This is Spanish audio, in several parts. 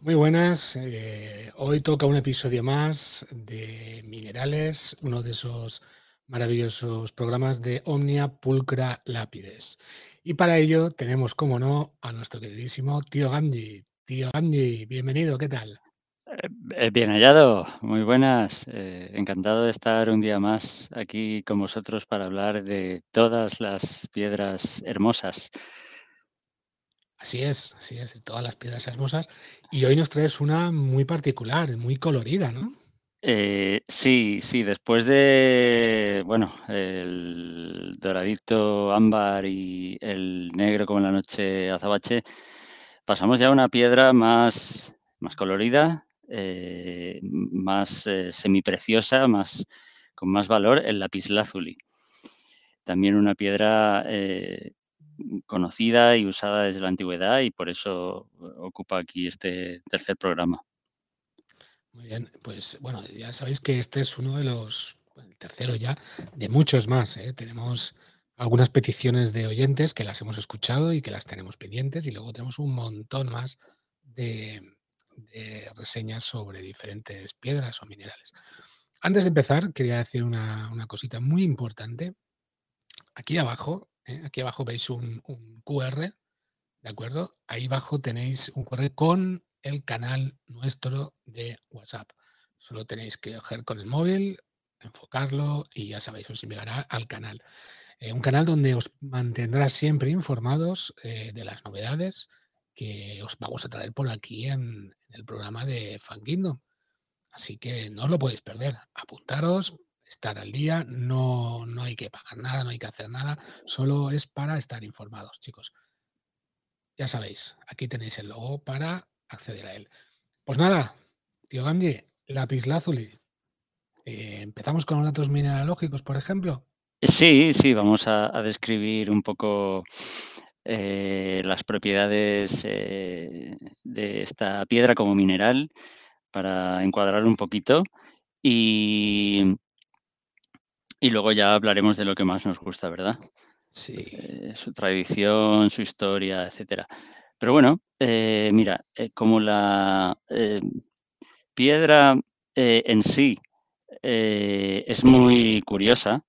Muy buenas, eh, hoy toca un episodio más de Minerales, uno de esos maravillosos programas de Omnia Pulcra Lápides. Y para ello tenemos, como no, a nuestro queridísimo tío Gandhi. Tío Gandhi, bienvenido, ¿qué tal? Eh, eh, bien hallado, muy buenas. encantado de estar un día más aquí con vosotros para hablar de todas las piedras hermosas Así es, así es, todas las piedras hermosas. Y hoy nos traes una muy particular, muy colorida, ¿no? Eh, sí, sí, después de, bueno, el doradito ámbar y el negro como en la noche azabache, pasamos ya a una piedra más, más colorida, eh, más eh, semipreciosa, más, con más valor, el lapislázuli. También una piedra conocida y usada desde la antigüedad y por eso eh, ocupa aquí este tercer programa. Muy bien, pues bueno, ya sabéis que este es uno de los, el tercero ya, de muchos más. ¿eh? Tenemos algunas peticiones de oyentes que las hemos escuchado y que las tenemos pendientes y luego tenemos un montón más de, reseñas sobre diferentes piedras o minerales. Antes de empezar, quería decir una, una cosita muy importante. Aquí abajo ¿eh? Aquí abajo veis un, QR, ¿de acuerdo? Ahí abajo tenéis un QR con el canal nuestro de WhatsApp. Solo tenéis que coger con el móvil, enfocarlo y ya sabéis, os enviará al canal. Eh, un canal donde os mantendrá siempre informados eh, de las novedades que os vamos a traer por aquí en, el programa de Fan Así que no os lo podéis perder. Apuntaros, estar al día, no, no hay que pagar nada, no hay que hacer nada, solo es para estar informados, chicos. Ya sabéis, aquí tenéis el logo para acceder a él. Pues nada, tío Gandhi, lápiz lazuli. Eh, Empezamos con los datos mineralógicos, por ejemplo. Sí, sí, vamos a, describir un poco eh, las propiedades eh, de esta piedra como mineral para encuadrar un poquito. Y, y luego ya hablaremos de lo que más nos gusta, ¿verdad? Sí. Eh, su tradición, su historia, etcétera. Pero bueno, eh, mira, eh, como la piedra en sí es muy curiosa.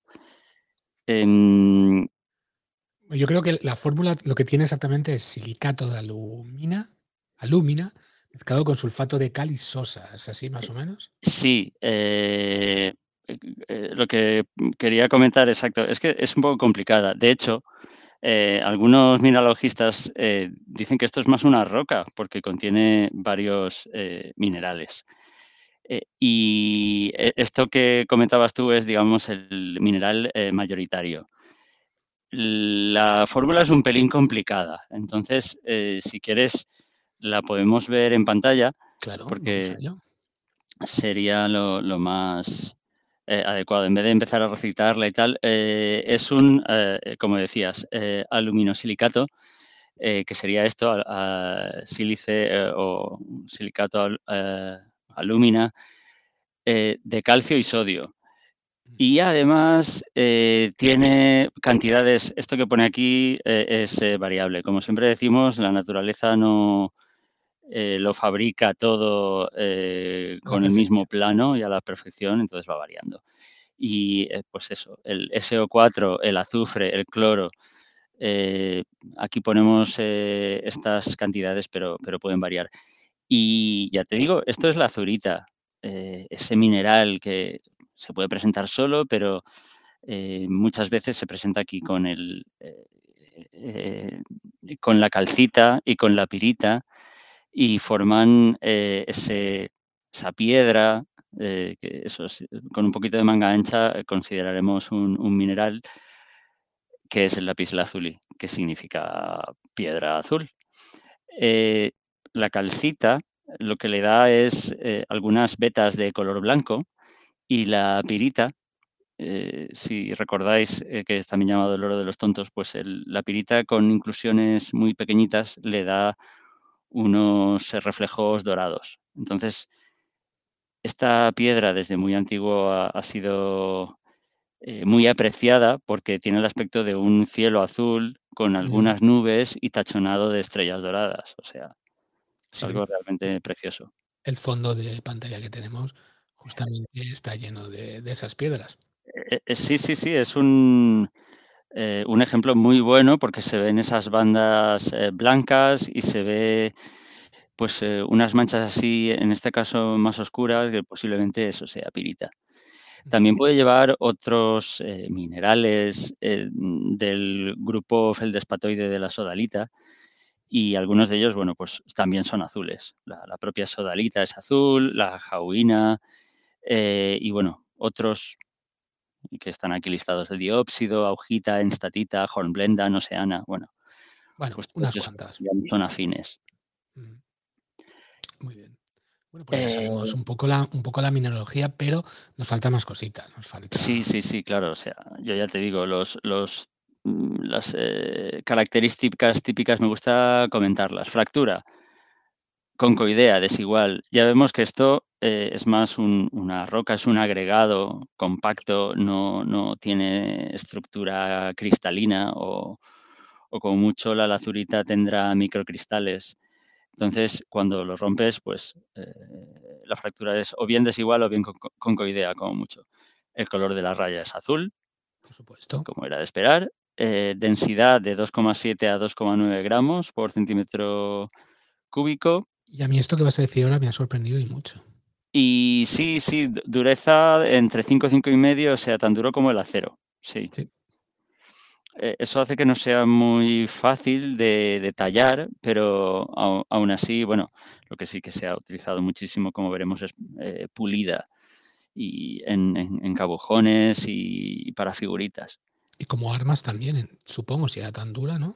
Em, Yo creo que la fórmula lo que tiene exactamente es silicato de alumina, alúmina, mezclado con sulfato de cal y sosa. ¿Es así más o menos? Sí. Eh, lo que quería comentar, exacto, es que es un poco complicada. De hecho, eh, algunos mineralogistas eh, dicen que esto es más una roca porque contiene varios minerales. y esto que comentabas tú es, digamos, el mineral mayoritario. La fórmula es un pelín complicada, entonces, si quieres, la podemos ver en pantalla. Claro, porque sería lo más eh, adecuado. En vez de empezar a recitarla y tal, eh, es un, eh, como decías, aluminosilicato, que sería esto, sílice o silicato alúmina de calcio y sodio. Y además tiene cantidades, esto que pone aquí es variable. Como siempre decimos, la naturaleza no, eh, lo fabrica todo eh, con el mismo plano y a la perfección, entonces va variando. Y eh, pues eso, el SO4, el azufre, el cloro, aquí ponemos estas cantidades, pero, pero pueden variar. Y ya te digo, esto es la azurita, ese mineral que se puede presentar solo, pero muchas veces se presenta aquí con, el, con la calcita y con la pirita y forman eh, esa piedra, eh, que con un poquito de manga ancha eh, consideraremos un, mineral que es el lapislázuli, que significa piedra azul. la calcita lo que le da es algunas vetas de color blanco Y la pirita, si recordáis que es también llamado el oro de los tontos, pues la pirita con inclusiones muy pequeñitas le da unos reflejos dorados. Entonces, esta piedra desde muy antiguo ha, sido eh, muy apreciada porque tiene el aspecto de un cielo azul con algunas nubes y tachonado de estrellas doradas. O sea, es algo realmente precioso. El fondo de pantalla que tenemos justamente está lleno de, esas piedras. Eh, eh, sí, sí, sí, es un, un, ejemplo muy bueno porque se ven esas bandas blancas y se ve pues unas manchas así, en este caso más oscuras, que posiblemente eso sea pirita. También puede llevar otros minerales del grupo feldespatoide de la sodalita y algunos de ellos, bueno, pues también son azules. La, propia sodalita es azul, la jauina y bueno, otros que están aquí listados, el diópsido, augita, enstatita, hornblenda, oceana, bueno. Bueno, pues unas cuantas. Son afines. Muy bien. Bueno, pues ya sabemos eh un poco, la, un poco la mineralogía, pero nos falta más cositas. Nos falta... Sí, sí, sí, claro. O sea, yo ya te digo, los, los, mm, las eh, características típicas me gusta comentarlas. Fractura, concoidea, desigual. Ya vemos que esto eh, es más una roca, es un agregado compacto, no, no tiene estructura cristalina o, o como mucho la lazurita tendrá microcristales. Entonces, cuando lo rompes, pues eh, la fractura es o bien desigual o bien concoidea, como mucho. El color de la raya es azul, por supuesto. Como era de esperar. Eh, densidad de 2,7 a 2,9 gramos por centímetro cúbico. Y a mí esto que vas a decir ahora me ha sorprendido y mucho. Y sí, sí, dureza entre 5 y 5 y medio, o sea, tan duro como el acero. Sí. sí. Eh, eso hace que no sea muy fácil de, detallar, pero aún así, bueno, lo que sí que se ha utilizado muchísimo, como veremos, es eh, pulida y en, en, cabujones y, para figuritas. Y como armas también, supongo, si era tan dura, ¿no?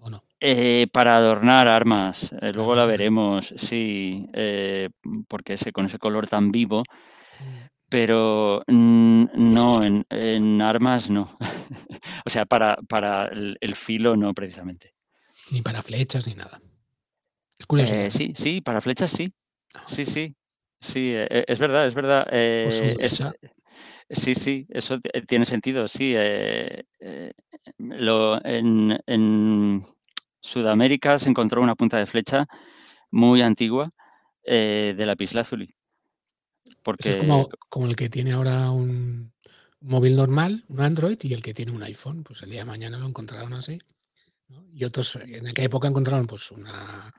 ¿O no? Eh, para adornar armas, luego la veremos, sí, porque ese, con ese color tan vivo, mm pero no, en, armas no. o sea, para, para el, filo no precisamente. Ni para flechas ni nada. Es curioso. Eh, sí, sí, para flechas sí. Ah. Sí, sí. Sí, es verdad, es verdad. Eh, sí, sí, eso tiene sentido, sí. Eh, lo, en, en, Sudamérica se encontró una punta de flecha muy antigua de la. Porque... es como, como, el que tiene ahora un móvil normal, un Android, y el que tiene un iPhone. Pues el día de mañana lo encontraron así. Y otros en aquella época encontraron pues una,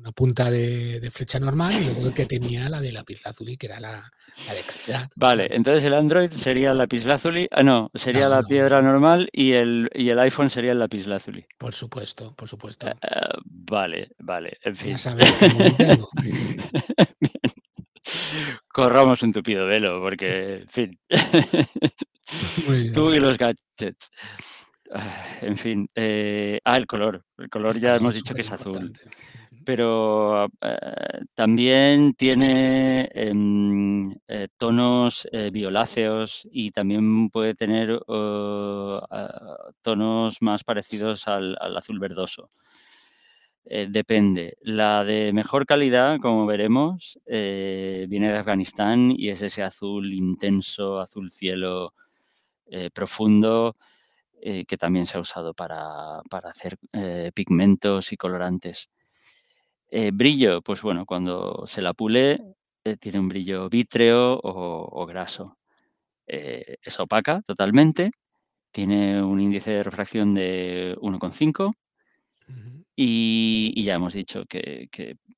una punta de, flecha normal y luego el que tenía la de lapislázuli, que era la, de calidad. Vale, entonces el Android sería el lapislázuli, ah, no, sería la piedra normal y el, y el iPhone sería el lapislázuli. Por supuesto, por supuesto. Eh, eh, vale, vale, en fin. Ya sabes tengo. Corramos un tupido velo, porque, en fin. Tú y los gadgets. Ah, en fin. Eh, ah, el color. El color ya hemos dicho que es azul. Pero eh, también tiene em, eh, tonos violáceos y también puede tener oh, ah, tonos más parecidos al azul verdoso. Eh, depende. La de mejor calidad, como veremos, eh, viene de Afganistán y es ese azul intenso, azul cielo eh, profundo, que también se ha usado para, hacer pigmentos y colorantes. Brillo, pues bueno, cuando se la pule, tiene un brillo vítreo o, graso. es opaca totalmente, tiene un índice de refracción de 1,5 y, ya hemos dicho que,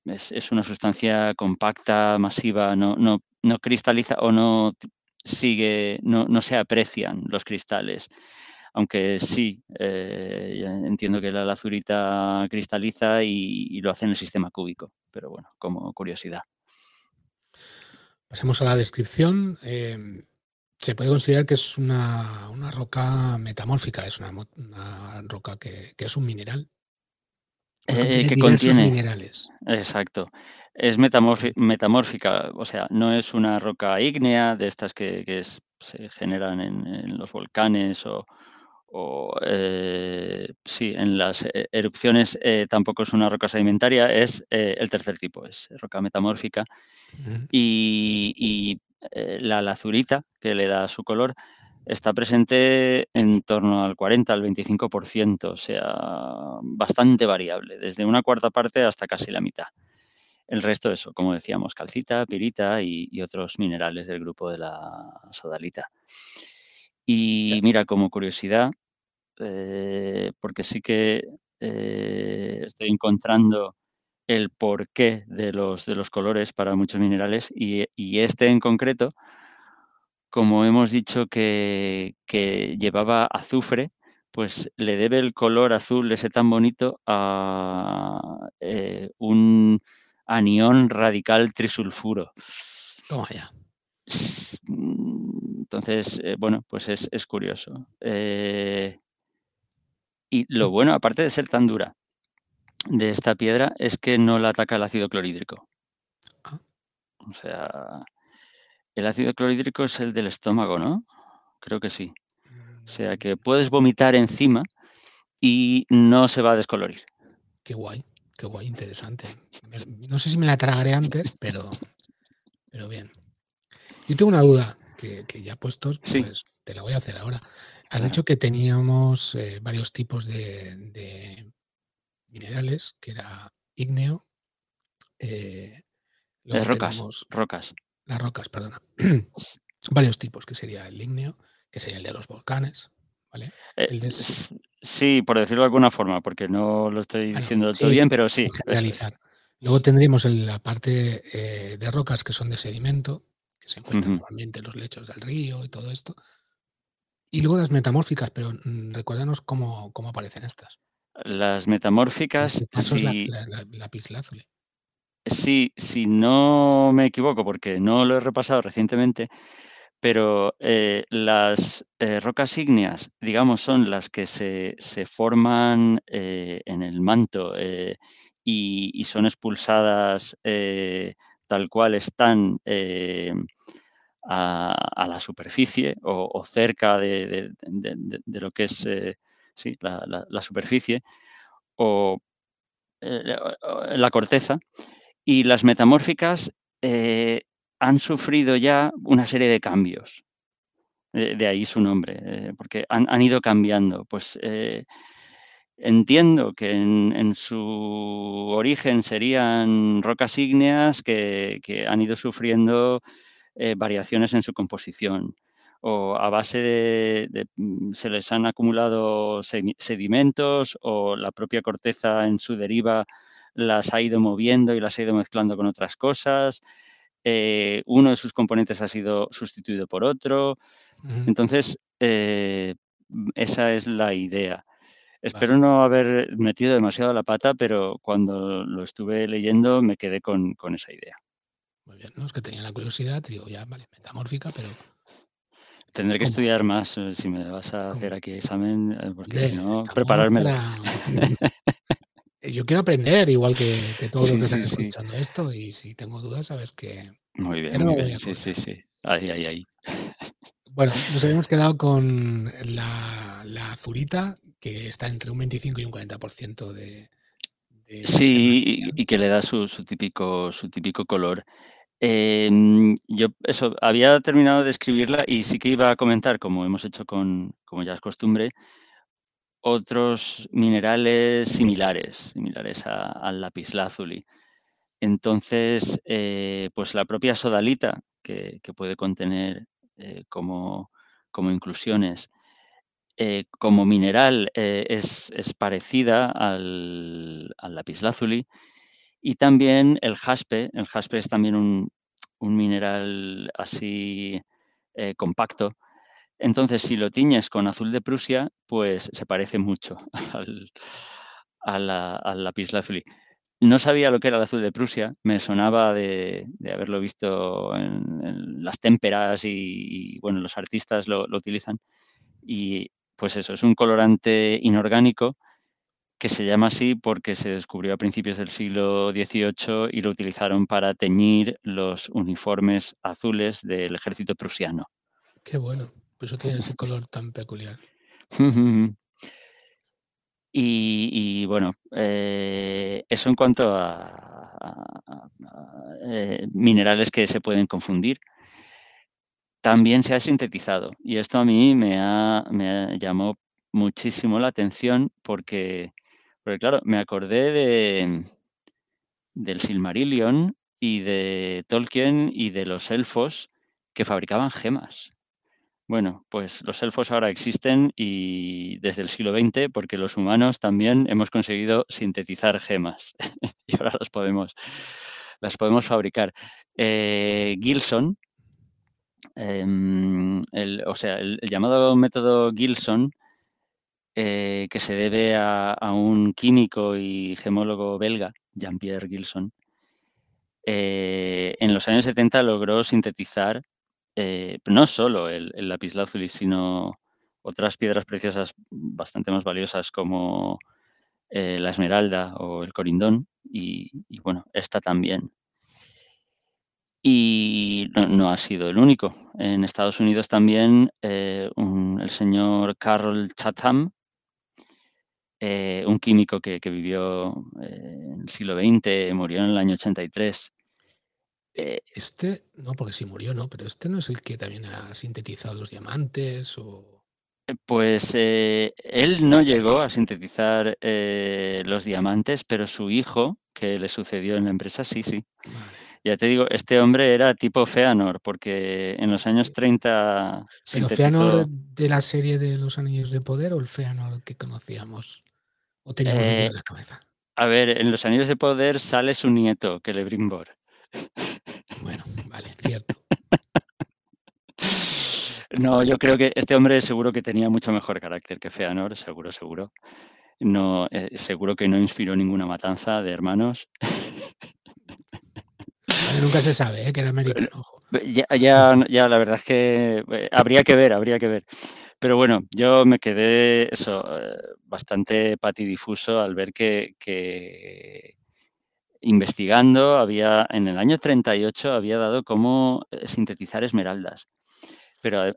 es, una sustancia compacta, masiva, no, no, no cristaliza o no sigue, no, no, se aprecian los cristales. Aunque sí, eh, entiendo que la lazurita cristaliza y, lo hace en el sistema cúbico, pero bueno, como curiosidad. Pasemos a la descripción. Em, se puede considerar que es una, roca metamórfica, es una, roca que, que, es un mineral, pues eh, que contiene minerales. Exacto. Es metamórfica, o sea, no es una roca ígnea de estas que, se generan en, los volcanes o, eh, sí, en las e, erupciones eh, tampoco es una roca sedimentaria, es eh, el tercer tipo, es roca metamórfica. Y, la lazurita, que le da su color, está presente en torno al 40 al 25%, o sea, bastante variable, desde una cuarta parte hasta casi la mitad. El resto, eso, como decíamos, calcita, pirita y, otros minerales del grupo de la sodalita. Y mira, como curiosidad, eh, porque sí que eh, estoy encontrando el porqué de los, de los colores para muchos minerales y, este en concreto, como hemos dicho que, que llevaba azufre, pues le debe el color azul ese tan bonito a eh, un anión radical trisulfuro. Toma ya. Mm, entonces, eh, bueno, pues es, curioso. Eh, y lo bueno, aparte de ser tan dura de esta piedra, es que no la ataca el ácido clorhídrico. Ah. O sea, el ácido clorhídrico es el del estómago, ¿no? Creo que sí. O sea, que puedes vomitar encima y no se va a descolorir. Qué guay, qué guay, interesante. No sé si me la tragaré antes, pero, pero bien. Yo tengo una duda que, ya puestos, pues te la voy a hacer ahora. Has dicho que teníamos eh, varios tipos de, minerales, que era ígneo. Eh, rocas, rocas. Las rocas, perdona. varios tipos, que sería el ígneo, que sería el de los volcanes, ¿vale? Eh, sí, por decirlo de alguna forma, porque no lo estoy diciendo todo bien, pero sí. Realizar. Luego tendríamos la parte eh, de rocas que son de sedimento, que se encuentran normalmente en los lechos del río y todo esto. Y luego las metamórficas, pero mm, recuérdanos cómo, cómo, aparecen estas. Las metamórficas. Este la, la, Sí, si no me equivoco, porque no lo he repasado recientemente, pero eh, las eh, rocas ígneas, digamos, son las que se, forman en el manto y, son expulsadas eh, tal cual están eh, a, la superficie o, cerca de, lo que es eh, la, superficie o la corteza. Y las metamórficas han sufrido ya una serie de cambios. De, ahí su nombre, porque han, han, ido cambiando. Pues Entiendo que en, su origen serían rocas ígneas que, han ido sufriendo eh, variaciones en su composición o a base de, mm, se les han acumulado sedimentos o la propia corteza en su deriva las ha ido moviendo y las ha ido mezclando con otras cosas. Eh, uno de sus componentes ha sido sustituido por otro. Entonces, eh, esa es la idea. Espero no haber metido demasiado la pata, pero cuando lo estuve leyendo me quedé con, esa idea. Muy bien, ¿no? Es que tenía la curiosidad, digo, ya, vale, metamórfica, pero... Tendré que estudiar más eh, si me vas a hacer aquí examen, eh, porque si no, prepararme. Yo quiero aprender, igual que, todos los que están escuchando esto, y si tengo dudas, sabes que... Muy bien, muy bien. Sí, sí, sí. Ahí, ahí, ahí. Bueno, nos habíamos quedado con la, la azurita, que está entre un 25 y un 40% de, de Sí, y, que le da su, típico, su típico color. Em, yo eso, había terminado de escribirla y sí que iba a comentar, como hemos hecho con, como ya es costumbre, otros minerales similares, similares al lapislázuli. Entonces, eh, pues la propia sodalita, que, puede contener eh, como, como, inclusiones. Eh, como mineral eh, es, parecida al, al, lapislázuli y también el jaspe. El jaspe es también un, mineral así compacto. Entonces, si lo tiñes con azul de Prusia, pues se parece mucho al, al lapislázuli. No sabía lo que era el azul de Prusia, me sonaba de, haberlo visto en, las témperas y, bueno, los artistas lo, utilizan. Y pues eso, es un colorante inorgánico que se llama así porque se descubrió a principios del siglo XVIII y lo utilizaron para teñir los uniformes azules del ejército prusiano. Qué bueno, por eso tiene ese color tan peculiar. Y, bueno, eh, eso en cuanto a, eh, minerales que se pueden confundir. También se ha sintetizado y esto a mí me, me llamó muchísimo la atención porque porque claro, me acordé de del Silmarillion y de Tolkien y de los elfos que fabricaban gemas. Bueno, pues los elfos ahora existen y desde el siglo XX, porque los humanos también hemos conseguido sintetizar gemas y ahora las podemos, las podemos fabricar. Eh, Gilson, em, o sea, el, llamado método Gilson eh, que se debe a, un químico y gemólogo belga, Jean-Pierre Gilson. Eh, en los años 70 logró sintetizar eh, no solo el, el lapislázuli, sino otras piedras preciosas bastante más valiosas como la esmeralda o el corindón, y, bueno, esta también. Y no, ha sido el único. En Estados Unidos también el señor Carl Chatham eh, un químico que, vivió eh, en el siglo XX, murió en el año 83. Eh, este, no, porque si murió, no, pero este no es el que también ha sintetizado los diamantes o... Pues él no llegó a sintetizar los diamantes, pero su hijo, que le sucedió en la empresa, sí, sí. Ya te digo, este hombre era tipo Feanor, porque en los años 30... ¿Pero Feanor de la serie de los Anillos de Poder o el Feanor que conocíamos? ¿O teníamos eh, en la cabeza? A ver, en Los Anillos de Poder sale su nieto, Celebrimbor. Bueno, vale, cierto. no, yo creo que este hombre seguro que tenía mucho mejor carácter que Feanor, seguro, seguro. No, eh, seguro que no inspiró ninguna matanza de hermanos. Nunca se sabe, ¿eh? que era americano. Ya, ya, ya, la verdad es que eh, habría que ver, habría que ver. Pero bueno, yo me quedé eso, eh, bastante patidifuso al ver que, investigando había, en el año 38 había dado cómo sintetizar esmeraldas. Pero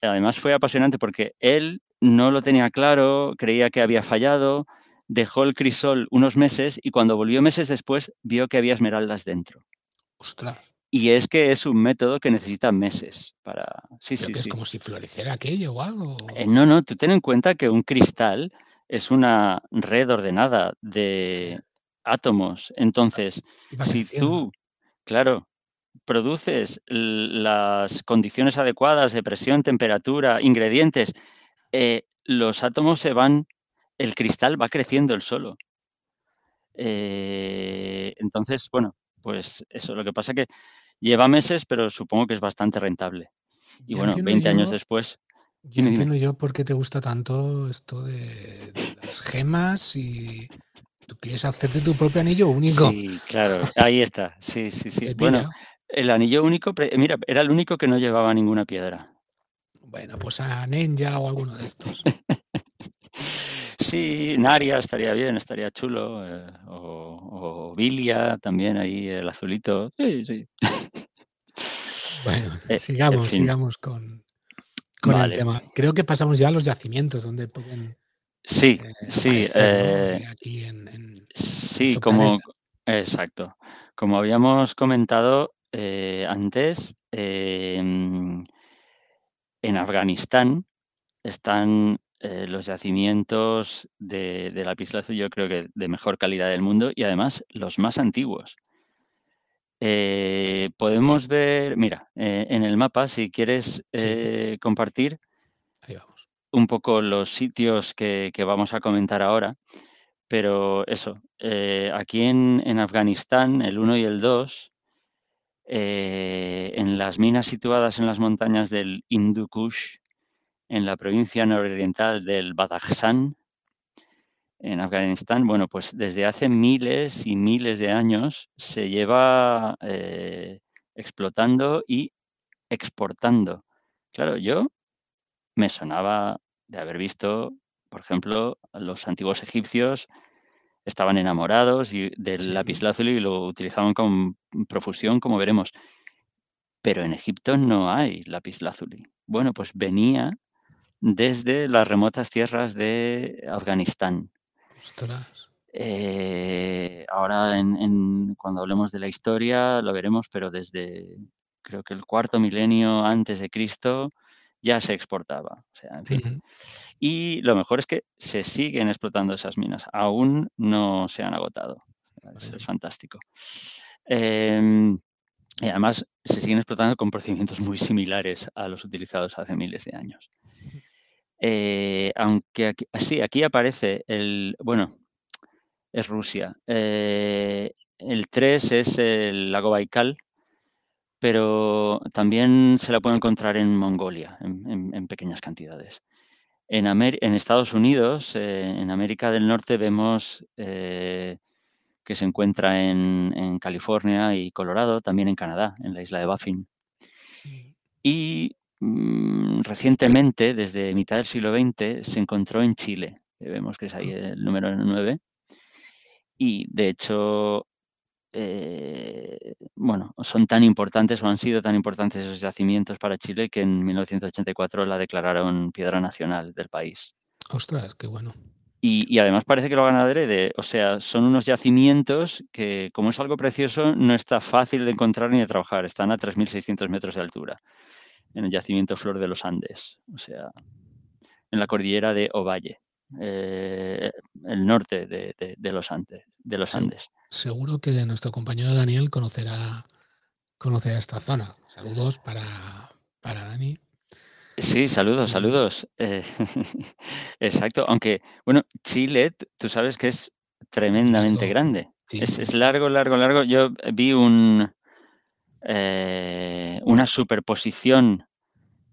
además fue apasionante porque él no lo tenía claro, creía que había fallado, dejó el crisol unos meses y cuando volvió meses después vio que había esmeraldas dentro. Ostras. Y es que es un método que necesita meses para... Sí, sí, Es como si floreciera aquello o algo. Eh, no, no, tú ten en cuenta que un cristal es una red ordenada de átomos. Entonces, si tú, claro, produces las condiciones adecuadas de presión, temperatura, ingredientes, eh, los átomos se van, el cristal va creciendo el solo. Eh, entonces, bueno, pues eso, lo que pasa que Lleva meses, pero supongo que es bastante rentable. Y bueno, 20 años después. Ya entiendo yo por qué te gusta tanto esto de, las gemas y tú quieres hacerte tu propio anillo único. Sí, claro, ahí está. Sí, sí, sí. Bueno, el anillo único, mira, era el único que no llevaba ninguna piedra. Bueno, pues a Ninja o alguno de estos. sí, Naria estaría bien, estaría chulo. Eh, o, o Vilia también ahí, el azulito. Sí, sí. Bueno, eh, sigamos, sigamos con, el tema. Creo que pasamos ya a los yacimientos donde pueden. Sí, eh, sí. Eh, aquí en, sí, como. Exacto. Como habíamos comentado antes, em, en Afganistán están los yacimientos de, de lapislázuli, yo creo que de mejor calidad del mundo y además los más antiguos. Eh, podemos ver, mira, eh, en el mapa, si quieres eh, compartir un poco los sitios que, vamos a comentar ahora, pero eso, aquí en, Afganistán, el 1 y el 2, en las minas situadas en las montañas del Hindu Kush, en la provincia nororiental del Badakhshan, en Afganistán, bueno, pues desde hace miles y miles de años se lleva eh, explotando y exportando. Claro, yo me sonaba de haber visto, por ejemplo, los antiguos egipcios estaban enamorados y del Sí. lapislázuli y lo utilizaban con profusión, como veremos. Pero en Egipto no hay lapislázuli. Bueno, pues venía desde las remotas tierras de Afganistán. Ostras. Eh, ahora en en cuando hablemos de la historia lo veremos, pero desde creo que el cuarto milenio antes de Cristo ya se exportaba, o sea, en fin. Y lo mejor es que se siguen explotando esas minas, aún no se han agotado. Es fantástico. Em, y además se siguen explotando con procedimientos muy similares a los utilizados hace miles de años. Eh, aunque aquí sí, aquí aparece el bueno, es Rusia. Eh, el 3 es el lago Baikal pero también se la puede encontrar en Mongolia, en en en pequeñas cantidades. En Amer en Estados Unidos, eh, en América del Norte, vemos, eh, que se encuentra en California y Colorado, también en Canadá, en la isla de Baffin. Mm. Y, recientemente, desde mitad del siglo XX, se encontró en Chile, que vemos que es ahí Ah. el número 9. Y de hecho, eh, bueno, son tan importantes o han sido tan importantes esos yacimientos para Chile que en 1984 la declararon piedra nacional del país. Ostras, qué bueno. Y y además parece que lo hagan adrede, o sea, son unos yacimientos que, como es algo precioso, no está fácil de encontrar ni de trabajar. Están a 3600 metros de altura, en el yacimiento Flor de los Andes, o sea, en la cordillera de Ovalle, eh, el norte de de de los Andes de los Andes. seguro que nuestro compañero Daniel conocerá conocerá esta zona. Saludos para para Dani. Sí, saludos, saludos. Eh, exacto, aunque, bueno, Chile, tú sabes que es tremendamente largo. grande. Sí, Es sí, es sí. largo, largo, largo. Yo vi un eh, una superposición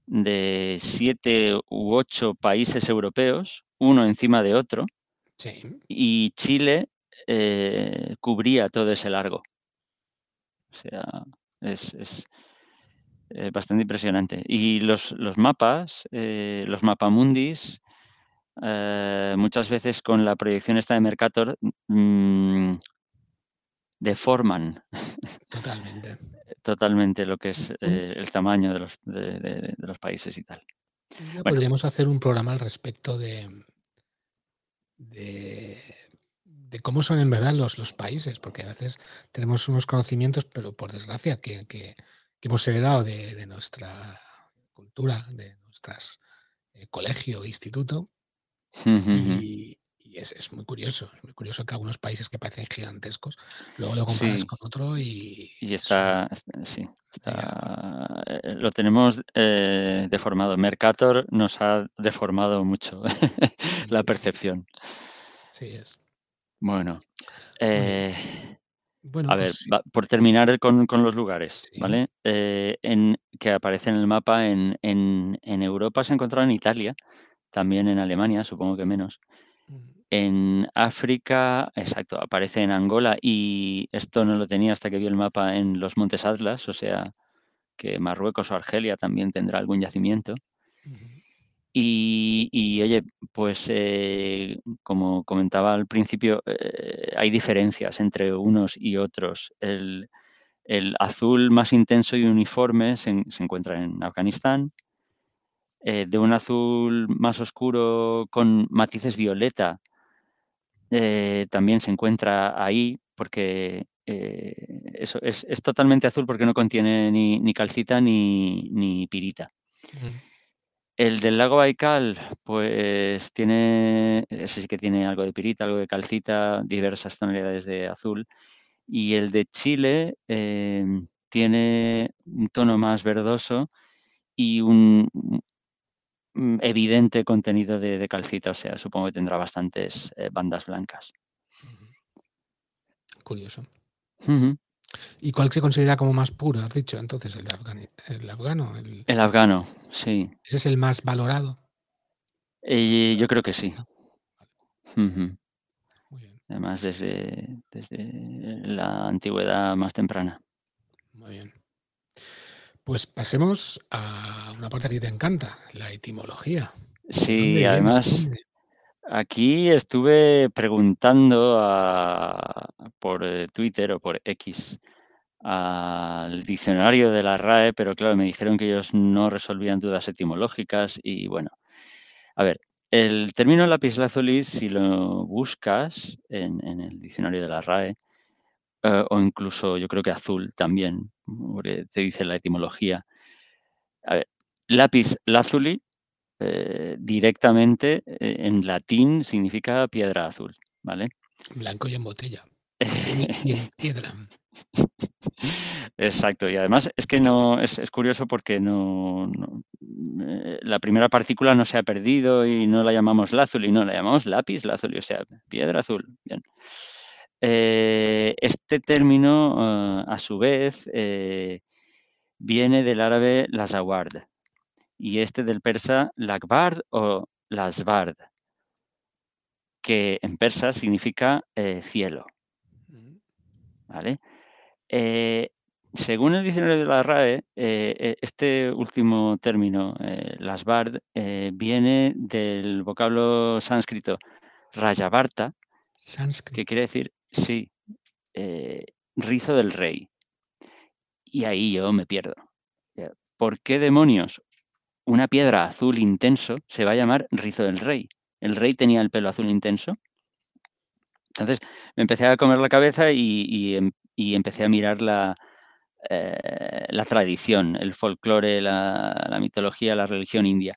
de 7 u 8 países europeos, uno encima de otro Sí. y Chile, eh, cubría todo ese largo. O sea, es es eh, bastante impresionante. Y los los mapas, eh, los mapamundis, muchas veces con la proyección esta de Mercator, mm deforman Totalmente. Totalmente lo que es, eh, el tamaño de los de de de los países y tal. Bueno. podríamos hacer un programa al respecto de de cómo son en verdad los los países, porque a veces tenemos unos conocimientos, pero por desgracia que que que hemos heredado de nuestra cultura, de nuestras eh, colegio, instituto. Y y es es muy curioso, es muy curioso que algunos países que parecen gigantescos, luego lo comparas Sí. con otro y Y está, est sí, está eh, lo tenemos, eh, deformado. Mercator nos ha deformado mucho Sí, la sí, sí. percepción. Así es. Bueno, eh, Bueno, a ver, pues sí. va por terminar con con los lugares, Sí. ¿vale? Eh, en que aparece en el mapa en en en Europa se ha encontrado en Italia, también en Alemania, supongo que menos. En África, exacto, aparece en Angola y esto no lo tenía hasta que vi el mapa en los Montes Atlas, o sea, que Marruecos o Argelia también tendrá algún yacimiento. Y y oye, pues, eh, como comentaba al principio, eh, hay diferencias entre unos y otros. El el azul más intenso y uniforme se encuentra en Afganistán. Eh, de un azul más oscuro con matices violeta eh, también se encuentra ahí, porque, eh, eso es es totalmente azul porque no contiene ni ni calcita ni ni pirita. El del lago Baikal, pues tiene ese sí que tiene algo de pirita, algo de calcita, diversas tonalidades de azul. Y el de Chile, em, tiene un tono más verdoso y un evidente contenido de de calcita, o sea, supongo que tendrá bastantes, eh, bandas blancas. Curioso. ¿Y cuál se considera como más puro, has dicho entonces, el Afgani el afgano? El El afgano, sí. ¿ese es el más valorado? Eh, yo creo que sí. Muy bien. Además, desde desde la antigüedad más temprana. Muy bien. Pues pasemos a una parte que te encanta, la etimología. ¿De Sí, además? Aquí estuve preguntando a, por eh, Twitter o por X al diccionario de la RAE, pero claro, me dijeron que ellos no resolvían dudas etimológicas y bueno, a ver, el término lapislázuli, si lo buscas en, en el diccionario de la RAE, eh, o incluso yo creo que azul también, porque te dice la etimología. A ver, lápiz lazuli eh, directamente eh, en latín significa piedra azul, ¿vale? Blanco y en botella. Y en piedra. Exacto, y además es que no es, es curioso porque no, no, eh, la primera partícula no se ha perdido y no la llamamos lazuli, no, la llamamos lápiz lazuli, o sea, piedra azul. Bien. Eh, este término, uh, a su vez, eh, viene del árabe lazaward y este del persa lakbard o lasbard, que en persa significa eh, cielo. ¿Vale? Eh, según el diccionario de la RAE, eh, este último término, lasbard, viene del vocablo sánscrito rayavarta, que quiere decir, sí, rizo del rey. Y ahí yo me pierdo. ¿Por qué demonios una piedra azul intenso se va a llamar rizo del rey? El rey tenía el pelo azul intenso. Entonces me empecé a comer la cabeza y, em, empecé a mirar la, eh, la tradición, el folclore, la, mitología, la religión india.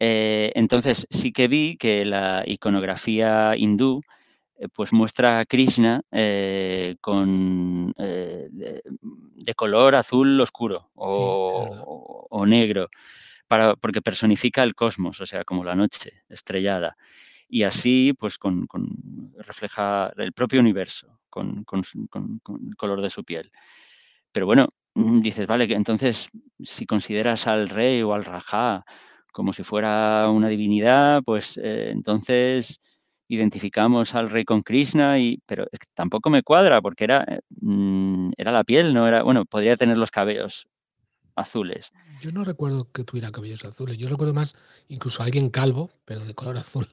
Eh, entonces sí que vi que la iconografía hindú eh, pues muestra a Krishna eh, con, eh, de, de, color azul oscuro o, sí, claro. o, o negro, para, porque personifica el cosmos, o sea, como la noche estrellada. Y así, pues, con, con refleja el propio universo con, con, con, el color de su piel. Pero bueno, mm, dices, vale, que entonces, si consideras al rey o al rajá como si fuera una divinidad, pues eh, entonces identificamos al rey con Krishna, y, pero tampoco me cuadra porque era, mm, era la piel, no era, bueno, podría tener los cabellos azules. Yo no recuerdo que tuviera cabellos azules, yo recuerdo más incluso a alguien calvo, pero de color azul.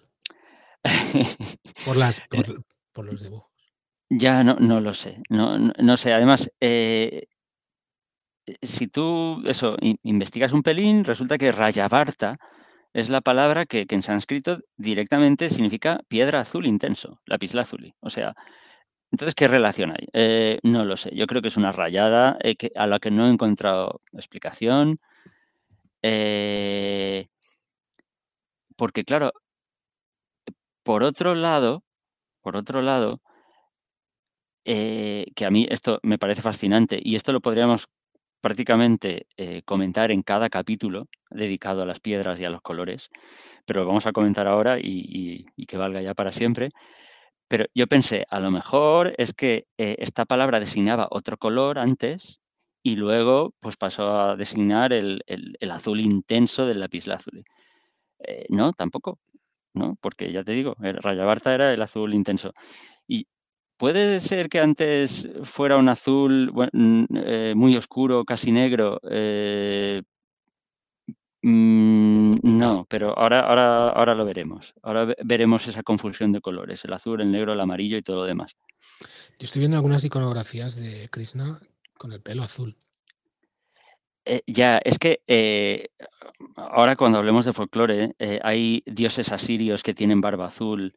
por, las, por, por, los dibujos. Ya, no, no lo sé, no, no, no sé, además, eh, si tú, eso, investigas un pelín, resulta que Rayavarta, es la palabra que, en sánscrito directamente significa piedra azul intenso, lapislázuli. O sea, entonces, ¿qué relación hay? Eh, no lo sé. Yo creo que es una rayada eh, a la que no he encontrado explicación. Eh, porque, claro, por otro lado, por otro lado, que a mí esto me parece fascinante y esto lo podríamos prácticamente eh, comentar en cada capítulo dedicado a las piedras y a los colores, pero lo vamos a comentar ahora y, y, y, que valga ya para siempre. Pero yo pensé, a lo mejor es que eh, esta palabra designaba otro color antes y luego pues pasó a designar el, el, el azul intenso del lapislázuli. Eh, no, tampoco, ¿no? Porque ya te digo, el Rayabarta era el azul intenso. Y ¿Puede ser que antes fuera un azul bueno, eh, muy oscuro, casi negro? Eh, mmm, no, pero ahora, ahora, ahora lo veremos. Ahora veremos esa confusión de colores, el azul, el negro, el amarillo y todo lo demás. Yo estoy viendo algunas iconografías de Krishna con el pelo azul. Eh, ya, es que eh, ahora cuando hablemos de folclore, eh, hay dioses asirios que tienen barba azul,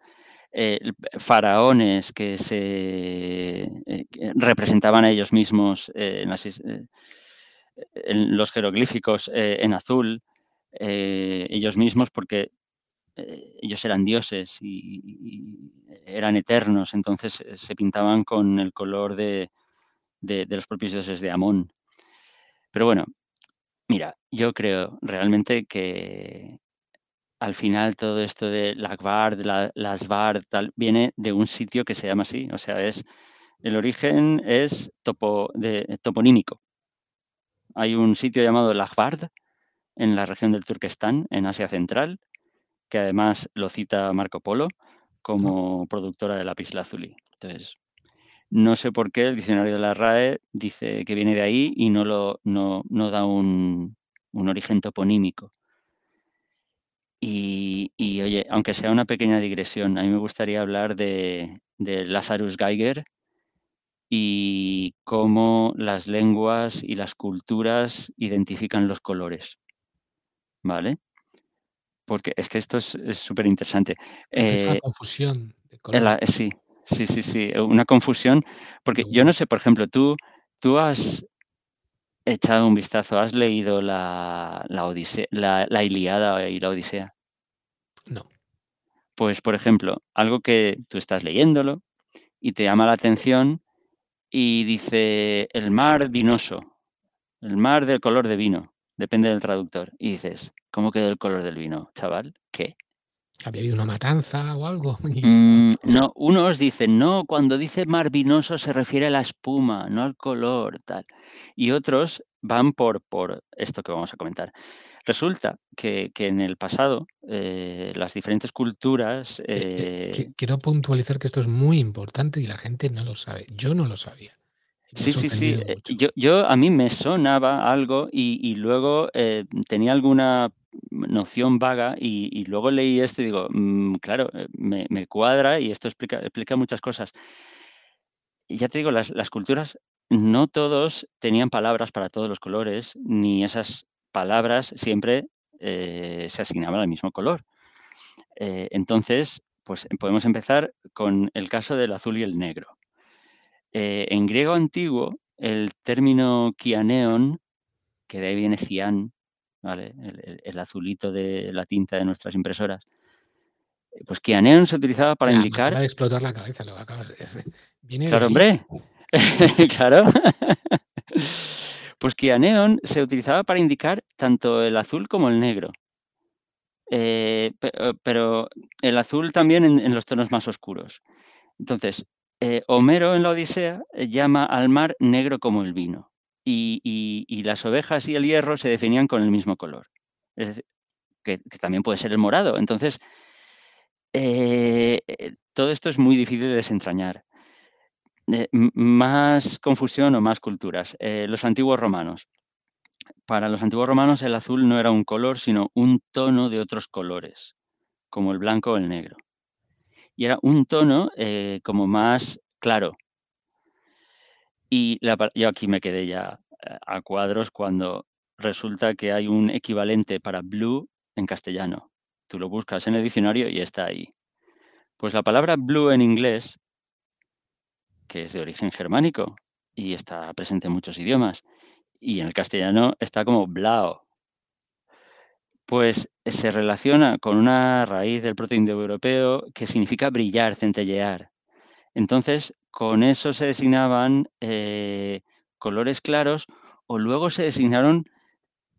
eh, faraones que se eh, representaban a ellos mismos eh, en, los jeroglíficos en azul, ellos mismos porque ellos eran dioses y, y, eran eternos, entonces se pintaban con el color de, de, de los propios dioses de Amón. Pero bueno, mira, yo creo realmente que, al final todo esto de de la, las tal, viene de un sitio que se llama así. O sea, es el origen es topo, de, toponímico. Hay un sitio llamado Lakbard en la región del Turquestán, en Asia Central, que además lo cita Marco Polo como productora de lapislázuli. Entonces, no sé por qué el diccionario de la RAE dice que viene de ahí y no, lo, no, no da un, un origen toponímico. Y, oye, aunque sea una pequeña digresión, a mí me gustaría hablar de, de Lazarus Geiger y cómo las lenguas y las culturas identifican los colores. ¿Vale? Porque es que esto es súper interesante. Es una confusión de sí, sí, sí, sí, una confusión, porque yo no sé, por ejemplo, tú, tú has echado un vistazo, has leído la, la, Odisea, la, la Iliada y la Odisea. No. Pues, por ejemplo, algo que tú estás leyéndolo y te llama la atención y dice el mar vinoso, el mar del color de vino, depende del traductor. Y dices, ¿cómo quedó el color del vino, chaval? ¿Qué? ¿Había habido una matanza o algo? Mm, no, unos dicen, no, cuando dice mar vinoso se refiere a la espuma, no al color, tal. Y otros van por, por esto que vamos a comentar. Resulta que, en el pasado eh, las diferentes culturas... Eh, eh, quiero puntualizar que esto es muy importante y la gente no lo sabe. Yo no lo sabía. Sí, sí, sí. Yo, yo, a mí me sonaba algo y, luego tenía alguna noción vaga y, luego leí esto y digo, mm, claro, me, cuadra y esto explica, muchas cosas. Y ya te digo, las, culturas, no todos tenían palabras para todos los colores, ni esas palabras siempre eh, se asignaban al mismo color. Eh, entonces, pues podemos empezar con el caso del azul y el negro. Eh, en griego antiguo, el término kianeon, que de ahí viene cian, ¿vale? el, azulito de la tinta de nuestras impresoras, pues kianeon se utilizaba para indicar... acaba de explotar la cabeza lo que acabas de decir. claro, hombre. claro. Pues que neón se utilizaba para indicar tanto el azul como el negro. Eh, eh, pero el azul también en, los tonos más oscuros. Entonces, eh, Homero en la Odisea llama al mar negro como el vino. Y, las ovejas y el hierro se definían con el mismo color. Es decir, que, también puede ser el morado. Entonces, todo esto es muy difícil de desentrañar. Eh, más confusión o más culturas. Eh, los antiguos romanos. Para los antiguos romanos el azul no era un color, sino un tono de otros colores, como el blanco o el negro. Y era un tono eh, como más claro. Y yo aquí me quedé ya a cuadros cuando resulta que hay un equivalente para blue en castellano. Tú lo buscas en el diccionario y está ahí. Pues la palabra blue en inglés que es de origen germánico y está presente en muchos idiomas. Y en el castellano está como blau. Pues se relaciona con una raíz del protoindoeuropeo que significa brillar, centellear. Entonces, con eso se designaban eh, colores claros o luego se designaron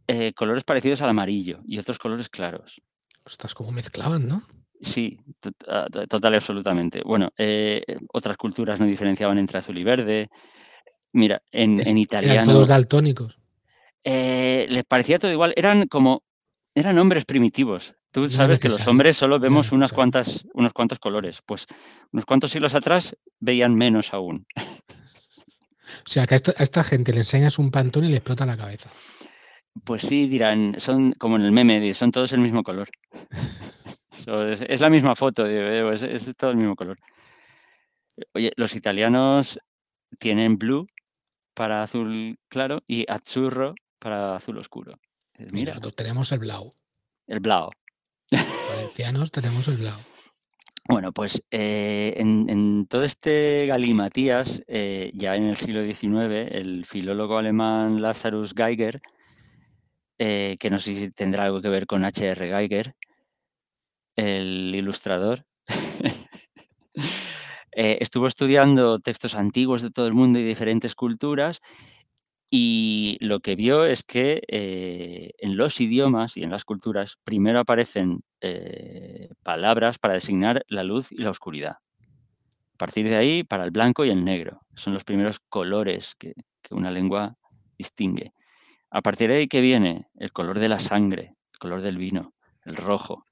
eh, colores parecidos al amarillo y otros colores claros. Ostras, como mezclaban, ¿no? Sí, total y absolutamente. Bueno, eh, otras culturas no diferenciaban entre azul y verde. Mira, en, en italiano. Eran todos daltónicos. Eh, les parecía todo igual. Eran como. Eran hombres primitivos. Tú sabes que los hombres solo vemos unas cuantas, unos cuantos colores. Pues unos cuantos siglos atrás veían menos aún. O sea, que a esta, gente le enseñas un pantón y le explota la cabeza. Pues sí, dirán, son como en el meme, son todos el mismo color. es, la misma foto, es, todo el mismo color. Oye, los italianos tienen blue para azul claro y azzurro para azul oscuro. Eh, mira, nosotros tenemos el blau. El blau. Valencianos tenemos el blau. Bueno, pues eh, en, todo este galimatías, eh, ya en el siglo XIX, el filólogo alemán Lazarus Geiger, que no sé si tendrá algo que ver con H.R. Geiger, el ilustrador, eh, estuvo estudiando textos antiguos de todo el mundo y diferentes culturas y lo que vio es que eh, en los idiomas y en las culturas primero aparecen eh, palabras para designar la luz y la oscuridad. A partir de ahí, para el blanco y el negro. Son los primeros colores que, que una lengua distingue. A partir de ahí, ¿qué viene? El color de la sangre, el color del vino, el rojo.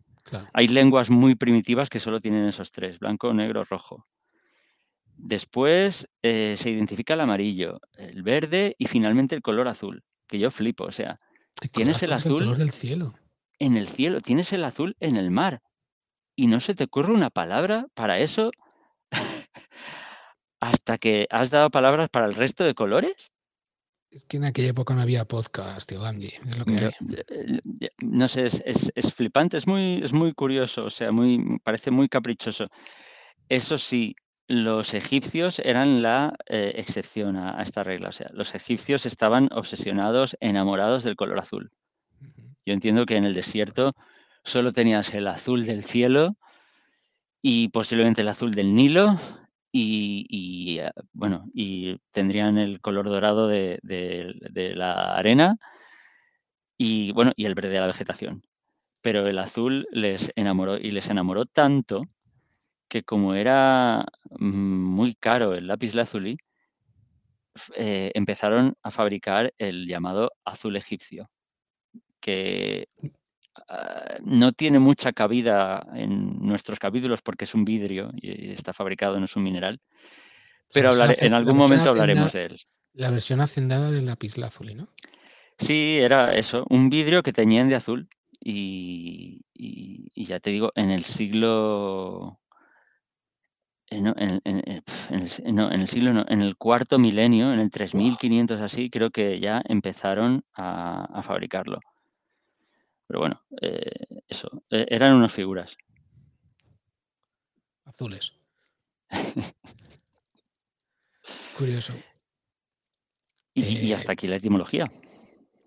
Hay lenguas muy primitivas que solo tienen esos tres, blanco, negro, rojo. Después eh, se identifica el amarillo, el verde y finalmente el color azul, que yo flipo. O sea, tienes el azul. el color del cielo. en el cielo, tienes el azul en el mar. ¿Y no se te ocurre una palabra para eso? ¿Hasta que has dado palabras para el resto de colores? Es que en aquella época no había podcast, tío Gandhi, es lo que Yo, hay. eh, no sé, es, es- es flipante, es muy, es muy curioso, o sea, muy, parece muy caprichoso. Eso sí, los egipcios eran la eh, excepción a, a esta regla. O sea, los egipcios estaban obsesionados, enamorados del color azul. Yo entiendo que en el desierto solo tenías el azul del cielo y posiblemente el azul del Nilo y, y, eh, bueno, y tendrían el color dorado de, de- de la arena y bueno, y el verde de la vegetación. Pero el azul les enamoró y les enamoró tanto que como era mm, muy caro el lápiz lazuli, eh, empezaron a fabricar el llamado azul egipcio, que ah, no tiene mucha cabida en nuestros capítulos porque es un vidrio y está fabricado, no es un mineral, pero hablaré- en algún momento hablaremos de él. La versión hacendada del lapislázuli, ¿no? Sí, era eso, un vidrio que teñían de azul y, y- y ya te digo, en el siglo... en, en- pf, en el, si- no, en el siglo no, en el cuarto milenio, en el 3500 así, creo que ya empezaron a, a fabricarlo. Pero bueno, eh, eso, eh, eran unas figuras. Azules. Curioso. Y, y Eh, hasta aquí la etimología.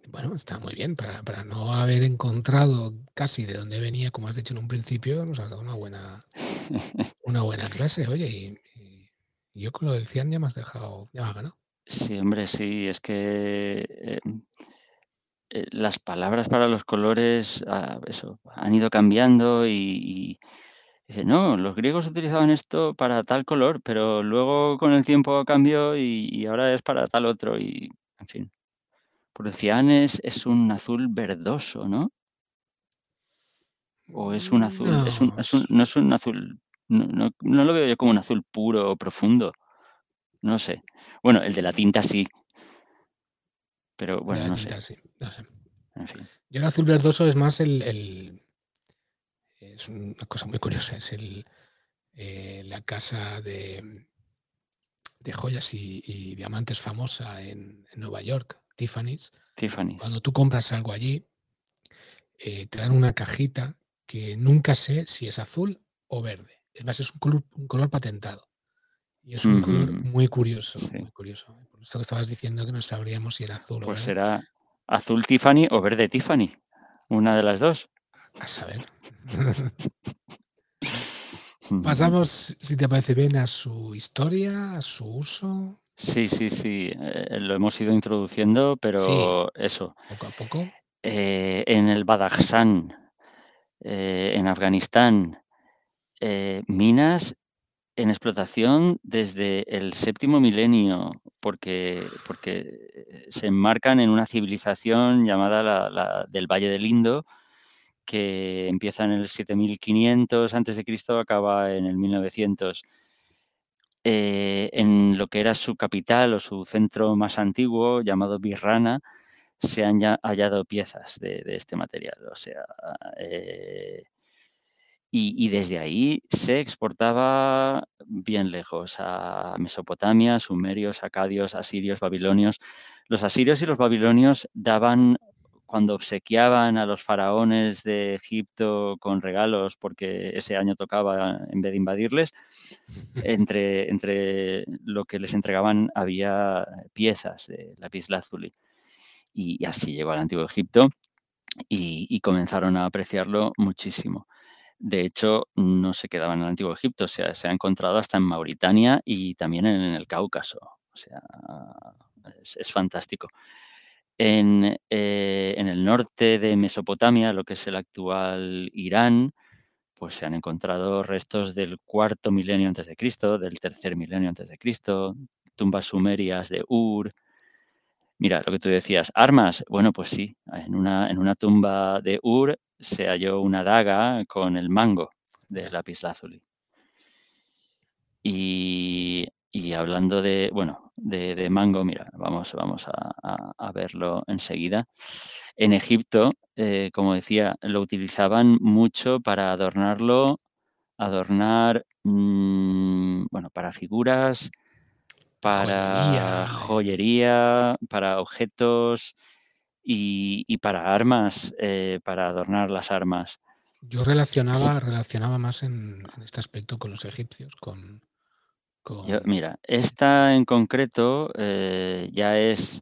Bueno, está muy bien. Para, para no haber encontrado casi de dónde venía, como has dicho en un principio, nos has dado una buena, una buena clase. Oye, y, yo con lo del cian ya me has dejado, ya me ganado. Sí, hombre, sí, es que eh, eh, las palabras para los colores, ah, eso, han ido cambiando y, dice, no, los griegos utilizaban esto para tal color, pero luego con el tiempo cambió y, ahora es para tal otro y, en fin. Prucian es, es un azul verdoso, ¿no? O es un azul, es un, No, es un- es- no es un azul, no, no- no lo veo yo como un azul puro o profundo, no sé. Bueno, el de la tinta sí, pero de bueno, la no sé, tinta, sí, no sé. en fin. Yo el azul verdoso es más el, el- es una cosa muy curiosa, es el eh, la casa de, de joyas y, y diamantes famosa en, en Nueva York, Tiffany's. Tiffany's. Cuando tú compras algo allí, eh, te dan una cajita que nunca sé si es azul o verde. Es más, es un color, un color patentado. Y es un color muy curioso, sí. muy curioso. Por esto que estabas diciendo que no sabríamos si era azul o Pues verde. será azul Tiffany o verde Tiffany, una de las dos. A saber. Pasamos, si te parece bien, a su historia, a su uso, Sí, sí, sí, eh, lo hemos ido introduciendo, pero eso, poco a poco. eh, en el Badakhshan, eh, en Afganistán, eh, minas en explotación desde el séptimo milenio, porque, porque eh, se enmarcan en una civilización llamada la, del Valle del Indo, que empieza en el 7500 a.C., acaba en el 1900. Eh, en lo que era su capital o su centro más antiguo, llamado Birrana, se han ya hallado piezas de, este material. O sea, eh, y, y, desde ahí se exportaba bien lejos, a Mesopotamia, sumerios, acadios, asirios, babilonios. Los asirios y los babilonios daban, cuando obsequiaban a los faraones de Egipto con regalos, porque ese año tocaba en vez de invadirles, entre, entre lo que les entregaban había piezas de lapislázuli. Y, así llegó al Antiguo Egipto y, comenzaron a apreciarlo muchísimo. De hecho, no se quedaba en el Antiguo Egipto, o sea, se ha encontrado hasta en Mauritania y también en el Cáucaso. O sea, es, es fantástico. En, eh, en, el norte de Mesopotamia, lo que es el actual Irán, pues se han encontrado restos del cuarto milenio antes de Cristo, del tercer milenio antes de Cristo, tumbas sumerias de Ur. Mira, lo que tú decías, armas, bueno, pues sí, en una, en una tumba de Ur se halló una daga con el mango de lapislázuli. Y y hablando de, bueno, de, mango, mira, vamos, vamos a, verlo enseguida. En Egipto, eh, como decía, lo utilizaban mucho para adornarlo, adornar, mm, bueno, para figuras, para joyería, para objetos y, para armas, eh, para adornar las armas. Yo relacionaba, relacionaba más en, este aspecto con los egipcios, con, mira, esta en concreto eh, ya es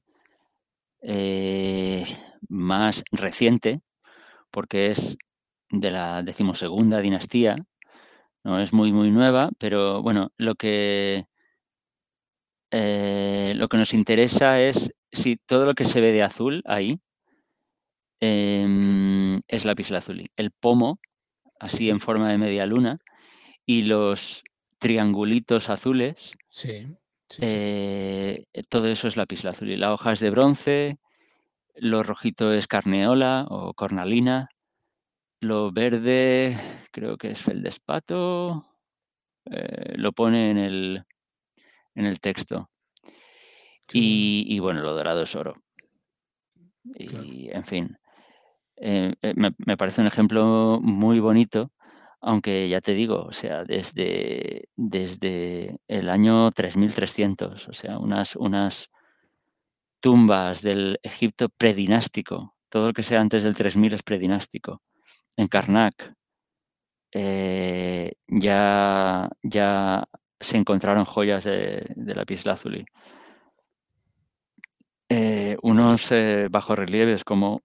eh, más reciente, porque es de la decimosegunda dinastía, no es muy, muy nueva, pero bueno, lo que, eh, lo que nos interesa es si todo lo que se ve de azul ahí em, es la azul. El pomo, así en forma de media luna, y los triangulitos azules. Sí. Eh, todo eso es y La hoja es de bronce, lo rojito es carneola o cornalina, lo verde creo que es feldespato, eh, lo pone en el, en el texto. Y, bueno. lo dorado es oro. Y en fin, eh, me, me, parece un ejemplo muy bonito aunque ya te digo, o sea, desde, desde el año 3300, o sea, unas, unas tumbas del Egipto predinástico, todo lo que sea antes del 3000 es predinástico. En Karnak eh, ya, ya se encontraron joyas de, de lapislázuli. Eh, unos eh, bajorrelieves como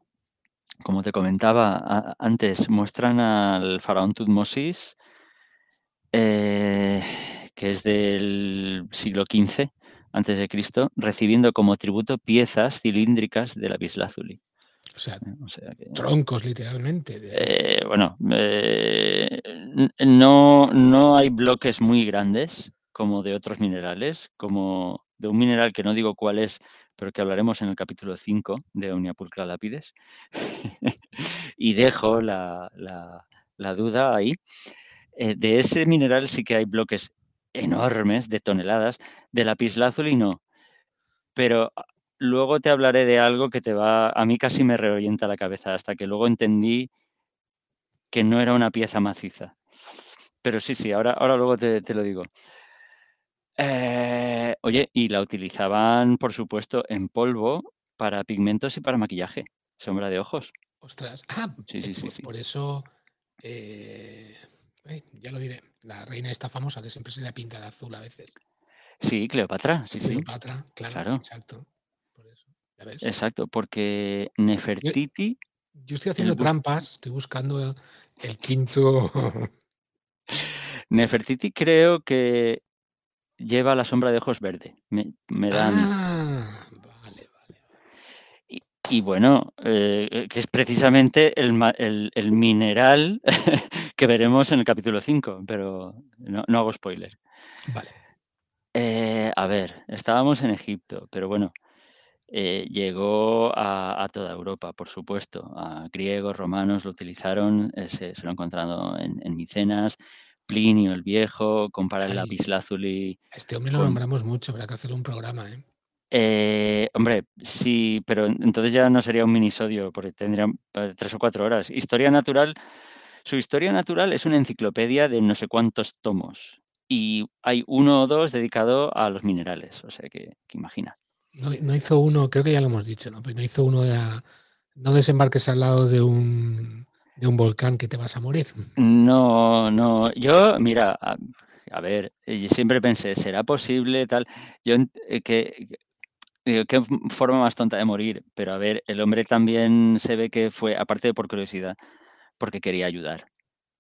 como te comentaba antes, muestran al faraón Tutmosis, eh, que es del siglo XV Cristo, recibiendo como tributo piezas cilíndricas de la. O sea, eh, troncos literalmente. Eh, bueno, no, no hay bloques muy grandes como de otros minerales, como de un mineral que no digo cuál es, pero que hablaremos en el capítulo 5 de Omnia Pulcra Lápides. y dejo la, duda ahí. Eh, de ese mineral sí que hay bloques enormes de toneladas, de lapislázuli no. Pero luego te hablaré de algo que te va, a mí casi me reorienta la cabeza, hasta que luego entendí que no era una pieza maciza. Pero sí, sí, ahora, ahora luego te, te lo digo. Eh, oye, y la utilizaban, por supuesto, en polvo para pigmentos y para maquillaje, sombra de ojos. Ostras, ah, sí, sí, sí, por, eso, eh, ya lo diré, la reina está famosa que siempre se le pinta de azul a veces. Sí, Cleopatra, sí, sí. Cleopatra, claro, exacto. Exacto, porque Nefertiti... Yo, estoy haciendo trampas, estoy buscando el quinto... Nefertiti creo que lleva la sombra de ojos verde. Me, dan. Ah, vale, vale. Y, bueno, eh, que es precisamente el, mineral que veremos en el capítulo 5, pero no, hago spoiler. Vale. Eh, a ver, estábamos en Egipto, pero bueno, eh, llegó a, toda Europa, por supuesto. A griegos, romanos lo utilizaron, se, lo han encontrado en, en Micenas, Plinio el Viejo, compara el lapislázuli. Este hombre lo nombramos mucho, habrá que hacerle un programa, ¿eh? ¿eh? hombre, sí, pero entonces ya no sería un minisodio, porque tendría eh, tres o cuatro horas. Historia natural, su historia natural es una enciclopedia de no sé cuántos tomos. Y hay uno o dos dedicado a los minerales, o sea que, imagina. No, hizo uno, creo que ya lo hemos dicho, ¿no? Pero no hizo uno de no desembarques al lado de un de un volcán que te vas a morir. No, no. Yo, mira, a, ver, siempre pensé, ¿será posible tal? Yo, eh, que, qué forma más tonta de morir, pero a ver, el hombre también se ve que fue, aparte de por curiosidad, porque quería ayudar.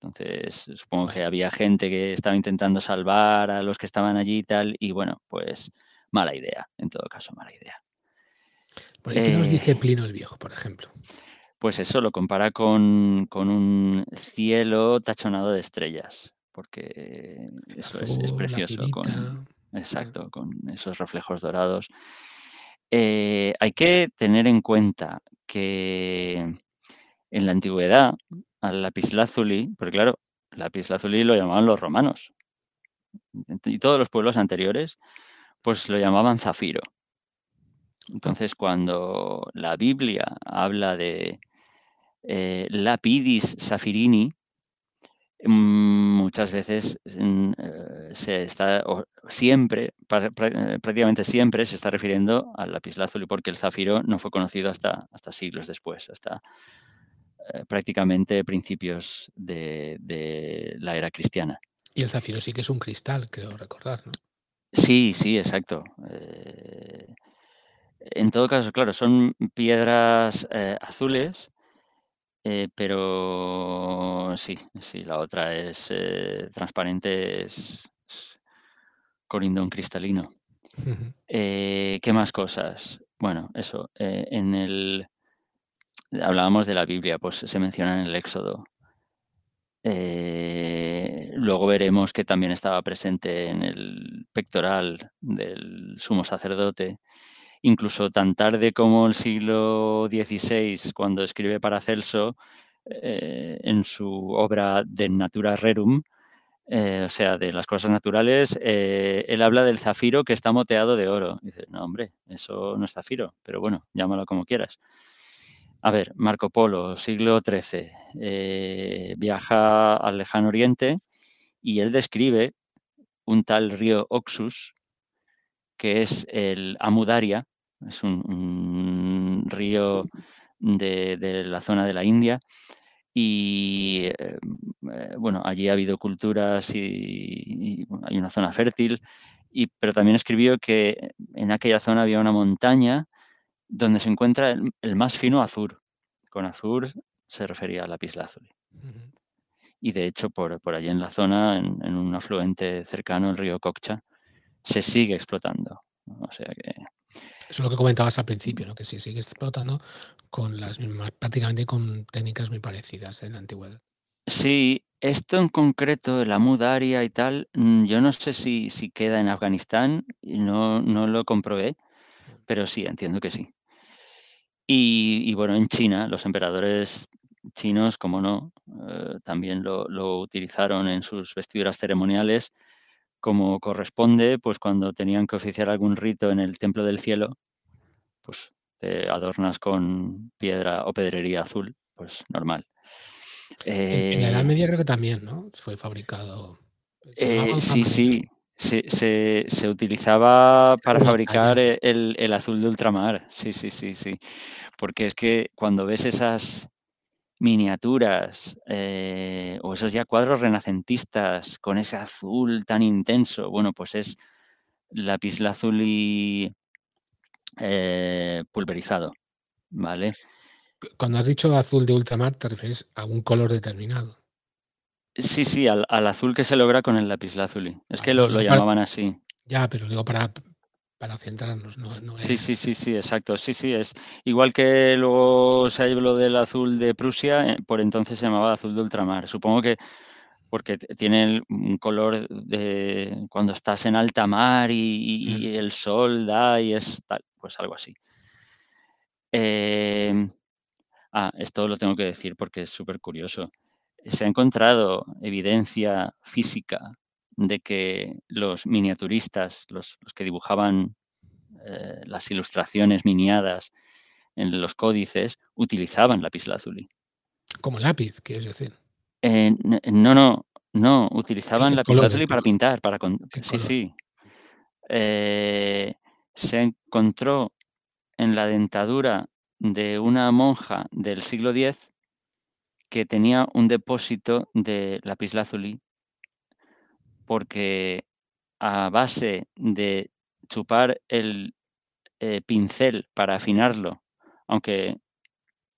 Entonces, supongo que había gente que estaba intentando salvar a los que estaban allí y tal, y bueno, pues mala idea, en todo caso, mala idea. ¿Por qué nos dice eh, Plino el Viejo, por ejemplo? Pues eso lo compara con, un cielo tachonado de estrellas, porque eso es, precioso. Con, exacto, con esos reflejos dorados. Eh, hay que tener en cuenta que en la antigüedad al lapislázuli, porque claro, lapislázuli lo llamaban los romanos. y todos los pueblos anteriores, pues lo llamaban zafiro. Entonces, cuando la Biblia habla de eh, lapidis safirini, mm, muchas veces mm, eh, se está, o siempre, eh, prácticamente siempre se está refiriendo al lapislázuli, porque el zafiro no fue conocido hasta, hasta siglos después, hasta eh, prácticamente principios de, de la era cristiana. Y el zafiro sí que es un cristal, creo recordar, ¿no? Sí, sí, exacto. Eh, en todo caso, claro, son piedras eh, azules, eh, pero sí, sí, la otra es transparente, es, es corindón cristalino. Eh, ¿Qué más cosas? Bueno, eso, eh, en el... Hablábamos de la Biblia, pues se menciona en el Éxodo. Eh, luego veremos que también estaba presente en el pectoral del sumo sacerdote. Incluso tan tarde como el siglo XVI, cuando escribe Paracelso, eh, en su obra De Natura Rerum, eh, o sea, de las cosas naturales, eh, él habla del zafiro que está moteado de oro. Dice, no, hombre, eso no es zafiro, pero bueno, llámalo como quieras. A ver, Marco Polo, siglo XIII, eh, viaja al lejano oriente y él describe un tal río Oxus, que es el Amudaria, es un, río de, la zona de la India, y eh, eh, bueno, allí ha habido culturas y, hay una zona fértil, y, pero también escribió que en aquella zona había una montaña donde se encuentra el, el más fino azur. Con azur se refería a lapislázuli. Ujú. Y de hecho, por, por allí en la zona, en, en un afluente cercano, el río Coccha, se sigue explotando. O sea que Eso es lo que comentabas al principio, ¿no? Que se sigue explotando con las mismas, prácticamente con técnicas muy parecidas en la antigüedad. Sí, esto en concreto, la mudaria y tal, mm, yo no sé si, si queda en Afganistán, y no, no lo comprobé, pero sí, entiendo que sí. Y, y bueno, en China, los emperadores chinos, como no, eh, también lo, lo utilizaron en sus vestiduras ceremoniales, como corresponde, pues cuando tenían que oficiar algún rito en el Templo del Cielo, pues te adornas con piedra o pedrería azul, pues normal. En, en la Edad Eh, Media creo que también, ¿no? Fue fabricado. Eh, sí, ultramarino. Sí, se, se- se utilizaba para fabricar eh, el, el azul de ultramar. Sí, sí, sí, sí. Porque es que cuando ves esas miniaturas eh, o esos ya cuadros renacentistas con ese azul tan intenso, bueno, pues es lapislázuli eh, pulverizado, ¿vale? Cuando has dicho azul de ultramar, te refieres a un color determinado. Sí, sí, al, al azul que se logra con el lapislázuli. Es que lo, llamaban así. ya, pero digo para, para centrarnos, no, no Sí, sí, sí, sí, exacto. Sí, sí, es igual que luego se habló del azul de Prusia, eh, por entonces se llamaba azul de ultramar. Supongo que porque tiene un color de cuando estás en alta mar y, el sol da y es tal, pues algo así. Em, ah, esto lo tengo que decir porque es súper curioso. Se ha encontrado evidencia física de que los miniaturistas, los, los que dibujaban eh, las ilustraciones miniadas en los códices, utilizaban lapislázuli. como lápiz, quieres decir. Eh, no, no, no, utilizaban el color, el para pintar, para sí, color. sí. Eh, se encontró en la dentadura de una monja del siglo X que tenía un depósito de lapislázuli porque a base de chupar el eh, pincel para afinarlo, aunque,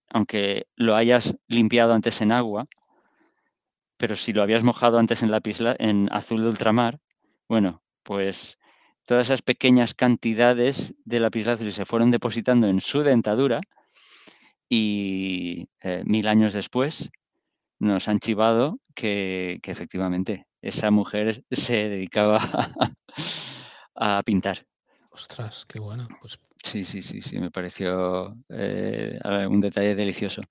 aunque lo hayas limpiado antes en agua, pero si lo habías mojado antes en lapisla, en azul de ultramar, bueno, pues todas esas pequeñas cantidades de lapislázuli se fueron depositando en su dentadura y eh, mil años después nos han chivado que, que efectivamente esa mujer se dedicaba a pintar. Ostras, qué bueno. Pues Sí, sí, sí, sí, me pareció eh, un detalle delicioso.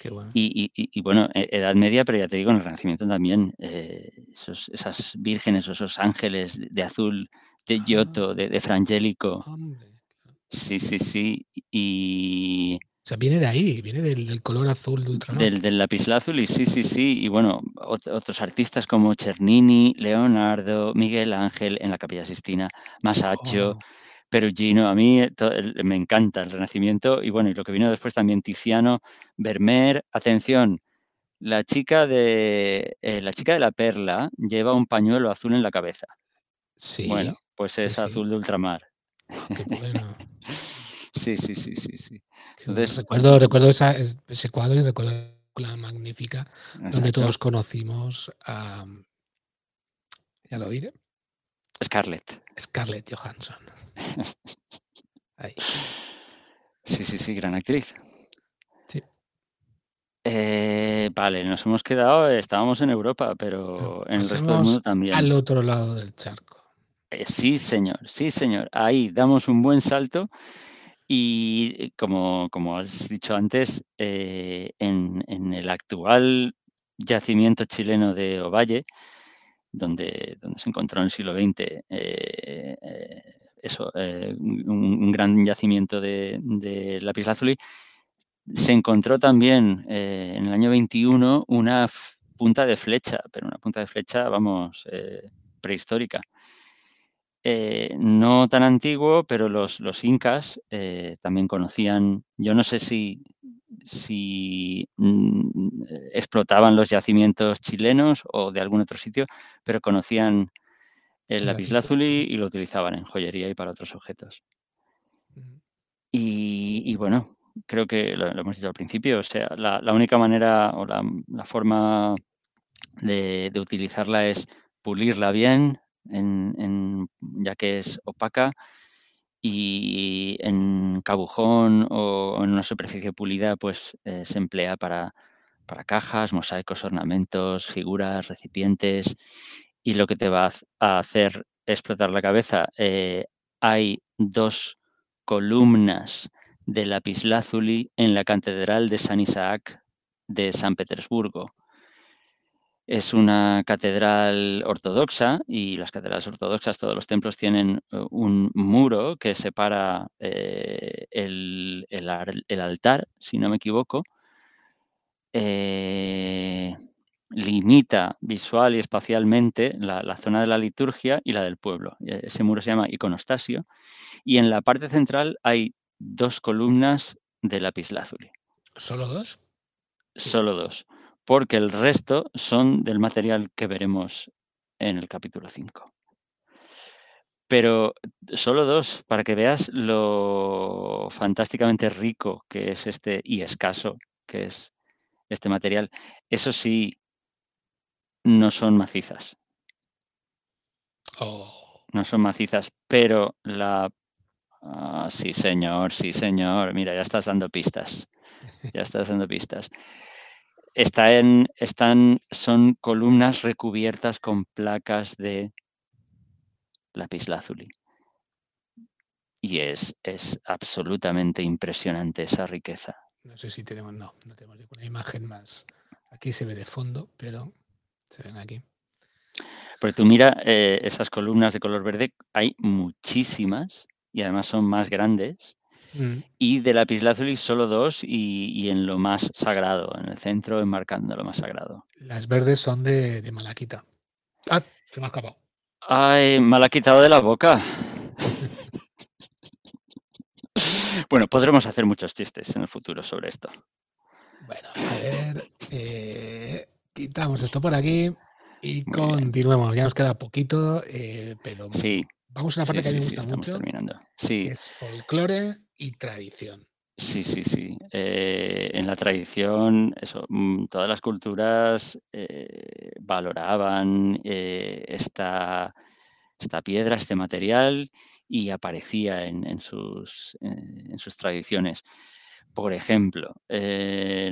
Qué bueno. Y, y- y- y bueno, e- Edad Media, pero ya te digo, en el Renacimiento también, eh, esos, esas vírgenes o esos ángeles de, azul, de Giotto, de, de Frangélico. Sí, sí, sí. Y O sea, viene de ahí, viene del, del color azul de ultramar. del, del lapislázuli, sí, sí, sí. Y bueno, ot- otros artistas como Cernini, Leonardo, Miguel Ángel en la Capilla Sistina, Masaccio, Oh, Perugino. A mí eh, me encanta el Renacimiento. Y bueno, y lo que vino después también Tiziano, Vermeer. Atención, la chica de, eh, la chica de la perla lleva un pañuelo azul en la cabeza. sí, Bueno, pues es sí. azul de ultramar. Oh, qué bueno. Sí, sí, sí, sí, sí. Entonces, recuerdo, recuerdo esa- ese cuadro y recuerdo la magnífica donde todos conocimos a, ya lo diré, Scarlett. Scarlett Johansson. Ahí. Sí, sí, sí, gran actriz. Sí. Eh, vale, nos hemos quedado, estábamos en Europa, Pero pero en el resto del mundo también. al otro lado del charco. Eh, sí, señor, sí, señor. Ahí damos un buen salto y eh, como, como has dicho antes, eh, en, en el actual yacimiento chileno de Ovalle, donde, donde se encontró en el siglo XX eh, eso, un, un gran yacimiento de, de lapislázuli, se encontró también en el año 21 una punta de flecha, pero una punta de flecha, vamos, eh, prehistórica. Eh, no tan antiguo, pero los, los incas eh, también conocían, yo no sé si, si mm, explotaban los yacimientos chilenos o de algún otro sitio, pero conocían el lapislázuli y lo utilizaban en joyería y para otros objetos. Y, y bueno, creo que lo, lo hemos dicho al principio, o sea, la, la única manera o la, la forma de, de utilizarla es pulirla bien, en, ya que es opaca, y en cabujón o en una superficie pulida, pues eh, se emplea para, para cajas, mosaicos, ornamentos, figuras, recipientes, y lo que te va a hacer explotar la cabeza, eh, hay dos columnas de lapislázuli en la Catedral de San Isaac de San Petersburgo. Es una catedral ortodoxa y las catedrales ortodoxas, todos los templos tienen eh, un muro que separa eh, el, el ar- el altar, si no me equivoco. eh, limita visual y espacialmente la, la zona de la liturgia y la del pueblo. E- Ese muro se llama iconostasio y en la parte central hay dos columnas de lapislázuli. ¿Solo dos? Solo dos, porque el resto son del material que veremos en el capítulo 5. Pero solo dos, para que veas lo fantásticamente rico que es este y escaso que es este material. Eso sí, no son macizas, Oh, no son macizas, pero la... ah, sí, señor, sí, señor. Mira, ya estás dando pistas. Ya estás dando pistas. Está en, están, son columnas recubiertas con placas de lapislázuli. Y es, es absolutamente impresionante esa riqueza. no sé si tenemos, no, no tenemos ninguna imagen más. Aquí se ve de fondo, pero se ven aquí. Porque tú mira eh, esas columnas de color verde, hay muchísimas y además son más grandes. Mm. Y de lapislázuli solo dos y, y en lo más sagrado, en el centro enmarcando lo más sagrado. Las verdes son de, de malaquita. Ah, se me ha escapado. Ay, me la ha quitado de la boca. Bueno, podremos hacer muchos chistes en el futuro sobre esto. Bueno, a ver, eh, quitamos esto por aquí y Muy bien. continuemos. Ya nos queda poquito, eh, pero Sí, vamos a una parte sí, que a mí me sí, gusta mucho, terminando. que es folclore y tradición. sí, sí, sí. Eh, en la tradición, eso, mm, todas las culturas eh, valoraban eh, esta, esta piedra, este material, y aparecía en, en sus, en sus tradiciones. Por ejemplo,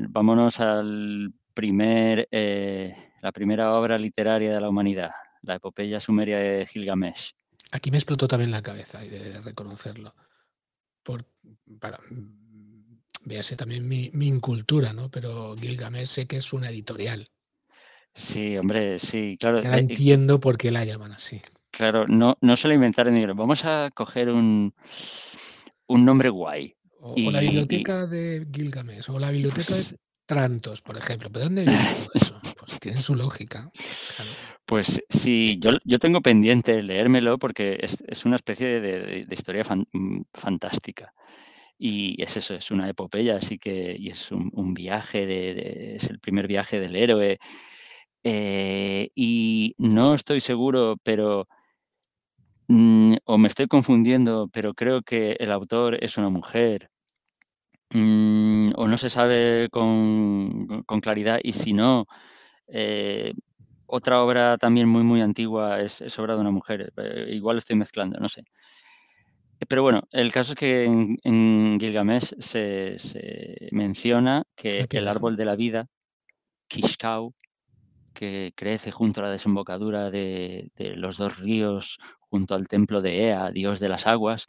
vámonos al primer, la primera obra literaria de la humanidad, la epopeya sumeria de Gilgamesh. Aquí me explotó también la cabeza, y de reconocerlo. Por, para, véase también mi, mi incultura, ¿no? Pero Gilgamesh sé que es una editorial. Sí, hombre, sí, claro. Ya eh, entiendo por qué la llaman así. Claro, no, no se lo inventaron vamos a coger un, un nombre guay. O, Y- o la y- biblioteca de Gilgamesh, o la biblioteca Pues- de Trantos, por ejemplo. ¿Pero dónde viene todo eso? Pues tiene su lógica. claro. Pues sí, yo, yo tengo pendiente leérmelo porque es, una especie de, de- historia mm, fantástica. Y es eso, es una epopeya, así que y es un, un viaje, de- es el primer viaje del héroe. Eh, y no estoy seguro, pero mm, o me estoy confundiendo, pero creo que el autor es una mujer. Mm, o no se sabe con, con claridad, y si no, eh, otra obra también muy, muy antigua es, es obra de una mujer. eh, igual estoy mezclando, no sé. Pero bueno, el caso es que en, en Gilgamesh se, se menciona que el árbol de la vida, Kishkau, que crece junto a la desembocadura de, de los dos ríos, junto al templo de Ea, dios de las aguas,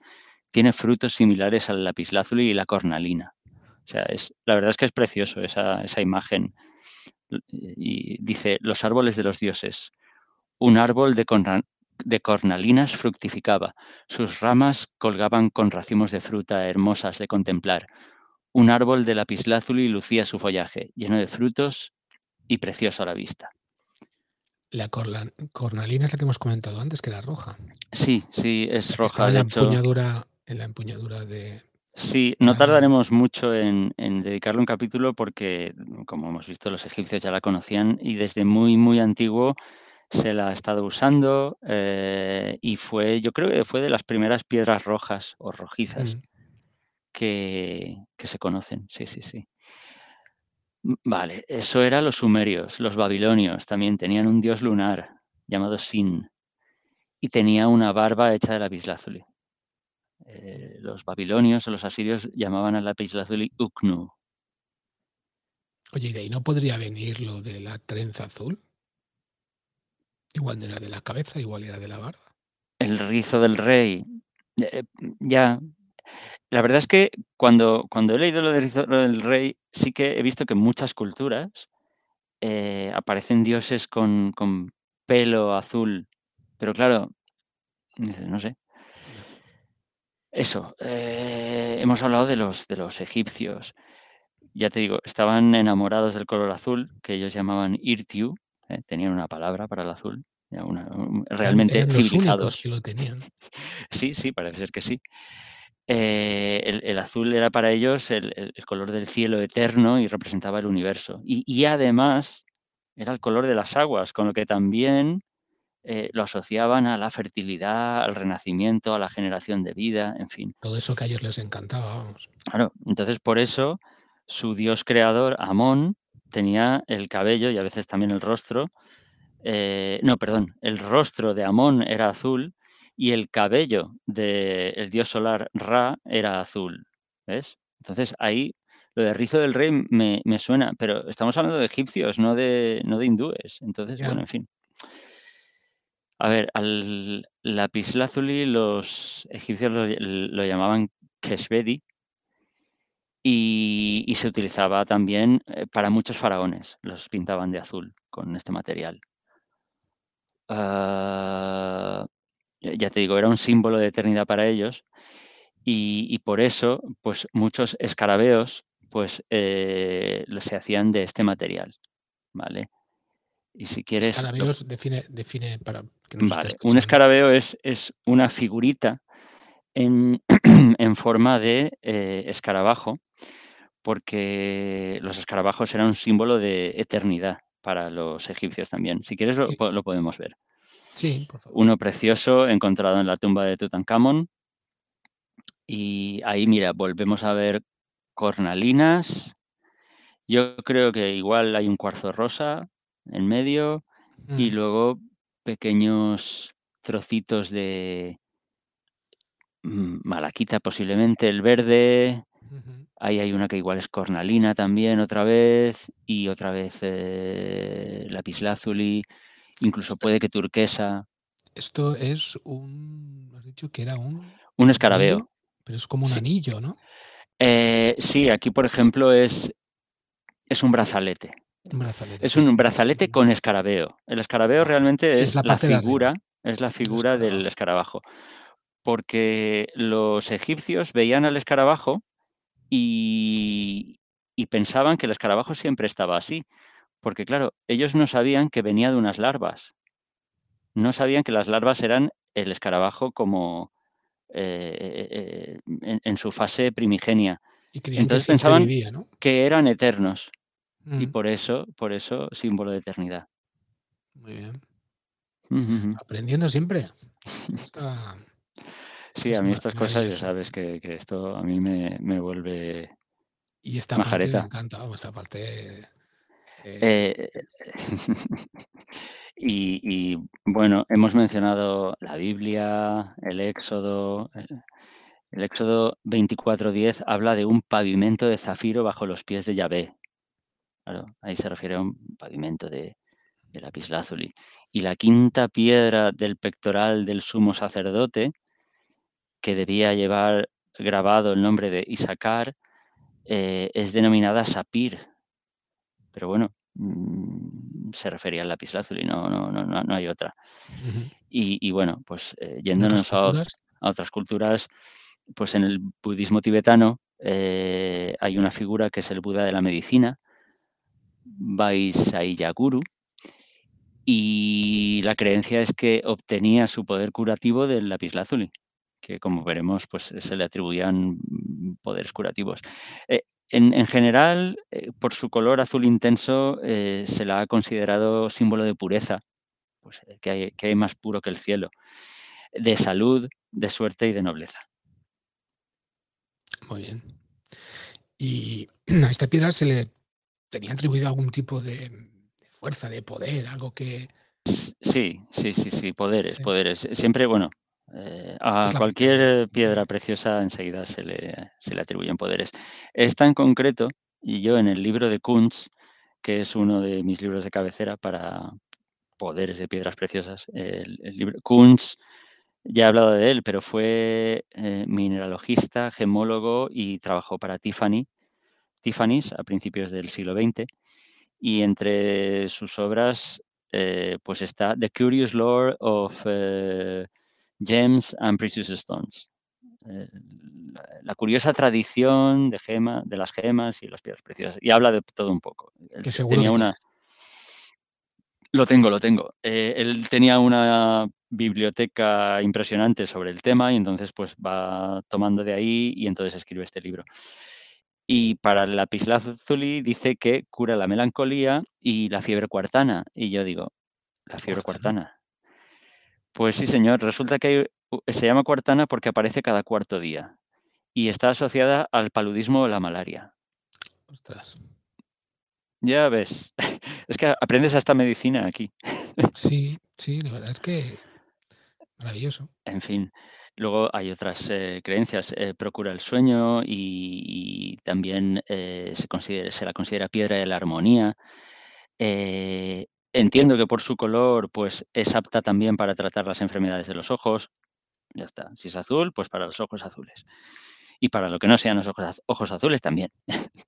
tiene frutos similares al lapislázuli y la cornalina. O sea, es, la verdad es que es precioso esa, esa imagen. Y dice, los árboles de los dioses. Un árbol de, corna- de cornalinas fructificaba. Sus ramas colgaban con racimos de fruta hermosas de contemplar. Un árbol de lapislázuli lucía su follaje, lleno de frutos y precioso a la vista. La corla- cornalina es la que hemos comentado antes, que era roja. Sí, sí, es roja. en la hecho, empuñadura, en la empuñadura de. Sí, no la- tardaremos mucho en, en dedicarle un capítulo porque, como hemos visto, los egipcios ya la conocían y desde muy, muy antiguo se la ha estado usando eh, y fue, yo creo que fue de las primeras piedras rojas o rojizas Mm. que, que se conocen. Sí, sí, sí. Vale, eso era los sumerios. Los babilonios también tenían un dios lunar llamado Sin y tenía una barba hecha de lapislázuli. Eh, los babilonios o los asirios llamaban al lapislázuli Uknu. Oye, ¿y de ahí no podría venir lo de la trenza azul? Igual no era de la cabeza, igual era de la barba. El rizo del rey. eh, ya. La verdad es que cuando, cuando he leído lo del rizo del rey, sí que he visto que en muchas culturas eh, aparecen dioses con, con pelo azul. Pero claro, no sé. Eso, eh, hemos hablado de los, de los egipcios. Ya te digo, estaban enamorados del color azul, que ellos llamaban Irtiu, eh, tenían una palabra para el azul, una- un- realmente eran los únicos civilizados. que lo tenían. Sí, sí, parece ser que sí. Eh, el, el azul era para ellos el, el- el color del cielo eterno y representaba el universo. Y, y además era el color de las aguas, con lo que también eh, lo asociaban a la fertilidad, al renacimiento, a la generación de vida, en fin. Todo eso que a ellos les encantaba, vamos. Claro, entonces por eso su dios creador, Amón, tenía el cabello y a veces también el rostro. eh, no, perdón, el rostro de Amón era azul y el cabello del dios solar Ra era azul. ¿Ves? Entonces ahí lo de rizo del rey me, me suena, pero estamos hablando de egipcios, no de, no de hindúes. Entonces, Ya. bueno, en fin. A ver, al lapislázuli los egipcios lo, llamaban keshbedi y, se utilizaba también eh, para muchos faraones. Los pintaban de azul con este material. Ah, ya te digo, era un símbolo de eternidad para ellos y, por eso, pues muchos escarabeos, pues eh, se hacían de este material, ¿vale? Y si quieres, lo- Escarabeos define, define para que nos esté Vale, un escarabeo es, es una figurita en, en forma de eh, escarabajo, porque los escarabajos eran un símbolo de eternidad para los egipcios también. Si quieres, lo, Sí. lo podemos ver. Sí, por favor. Uno precioso encontrado en la tumba de Tutankamón. Y ahí, mira, volvemos a ver cornalinas. Yo creo que igual hay un cuarzo rosa en medio y luego pequeños trocitos de mm, malaquita posiblemente, el verde, ahí hay una que igual es cornalina también otra vez y otra vez eh, lapislázuli, incluso puede que turquesa, Esto es un. Has dicho que era un. un escarabeo. anillo, pero es como un Sí. anillo, ¿no? Eh, sí, aquí por ejemplo es, es un brazalete. Brazalete. Es un brazalete con escarabeo. El escarabeo realmente es, es la figura, es la del figura del escarabajo. Porque los egipcios veían al escarabajo y, y pensaban que el escarabajo siempre estaba así. Porque claro, ellos no sabían que venía de unas larvas. No sabían que las larvas eran el escarabajo como eh, eh, eh, en, en su fase primigenia. Y Entonces pensaban vivía, ¿no? que eran eternos y Mm, por eso, por eso símbolo de eternidad. muy bien. Aprendiendo siempre. Sí, a mí estas cosas ya sabes que, que esto a mí me, me vuelve Y esta parte me majareta. encanta, esta parte. eh, Eh, y, y, bueno, hemos mencionado la Biblia, el Éxodo. eh, El Éxodo 24.10 habla de un pavimento de zafiro bajo los pies de Yahvé. Claro, ahí se refiere a un pavimento de, de lapislázuli. Y la quinta piedra del pectoral del sumo sacerdote, que debía llevar grabado el nombre de Isaacar, eh, es denominada sapir. Pero bueno, mm, se refería al lapislázuli, no, no, no, no, no hay otra. Y, y bueno, pues eh, yéndonos a otras culturas, pues en el budismo tibetano eh, hay una figura que es el Buda de la medicina, Vaisayaguru, y la creencia es que obtenía su poder curativo del lapislázuli, que como veremos, pues se le atribuían poderes curativos. Eh, en, en general, eh, por su color azul intenso, eh, se la ha considerado símbolo de pureza, pues que hay, que hay más puro que el cielo, de salud, de suerte y de nobleza. muy bien. Y a esta piedra se le tenía atribuido algún tipo de, de fuerza, de poder, algo que. Sí, sí, sí, sí, poderes, Sí. poderes. Siempre, bueno, eh, a cualquier piedra preciosa enseguida se le, se le atribuyen poderes. Esta en concreto, y yo en el libro de Kunz, que es uno de mis libros de cabecera para poderes de piedras preciosas, el, el libro Kunz, ya he hablado de él, pero fue eh, mineralogista, gemólogo y trabajó para Tiffany, Tiffany's a principios del siglo XX. Y entre sus obras eh, pues está The Curious Lore of eh, Gems and Precious Stones. Eh, la, curiosa tradición de, gema, de las gemas y las piedras preciosas. Y habla de todo un poco. Él que seguro tenía que una... Lo tengo, lo tengo. Él tenía una biblioteca impresionante sobre el tema y entonces pues va tomando de ahí y entonces escribe este libro. Y para el lapislázuli dice que cura la melancolía y la fiebre cuartana. Y yo digo, ¿la fiebre Cuartana. Pues sí, señor. Resulta que hay- se llama cuartana porque aparece cada cuarto día y está asociada al paludismo o la malaria. Ostras. Ya ves, es que aprendes hasta medicina aquí. Sí, sí, la verdad es que maravilloso. En fin, luego hay otras eh, creencias. eh, procura el sueño y, también eh, se, la considera piedra de la armonía. Entiendo que por su color, pues es apta también para tratar las enfermedades de los ojos. Ya está. Si es azul, pues para los ojos azules. Y para lo que no sean los ojos azules también.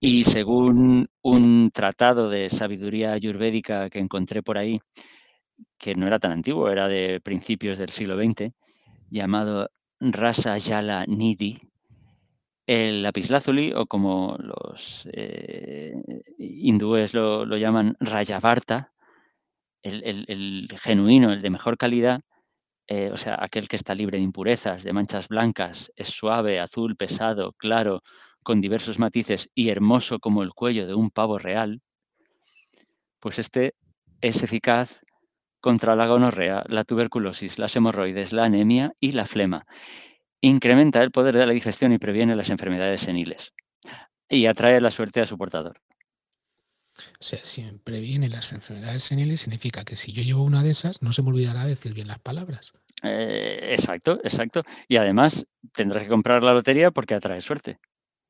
y según un tratado de sabiduría ayurvédica que encontré por ahí, que no era tan antiguo, era de principios del siglo XX, llamado Rasa Yala Nidhi, el lapislázuli, o como los eh, hindúes lo, llaman Rayavarta, el, el- el genuino, el de mejor calidad, eh, o sea, aquel que está libre de impurezas, de manchas blancas, es suave, azul, pesado, claro, con diversos matices y hermoso como el cuello de un pavo real, pues este es eficaz contra la gonorrea, la tuberculosis, las hemorroides, la anemia y la flema. Incrementa el poder de la digestión y previene las enfermedades seniles. Y atrae la suerte a su portador. O sea, si me previene las enfermedades seniles, significa que si yo llevo una de esas, no se me olvidará decir bien las palabras. Eh, exacto, exacto. Y además tendrás que comprar la lotería porque atrae suerte.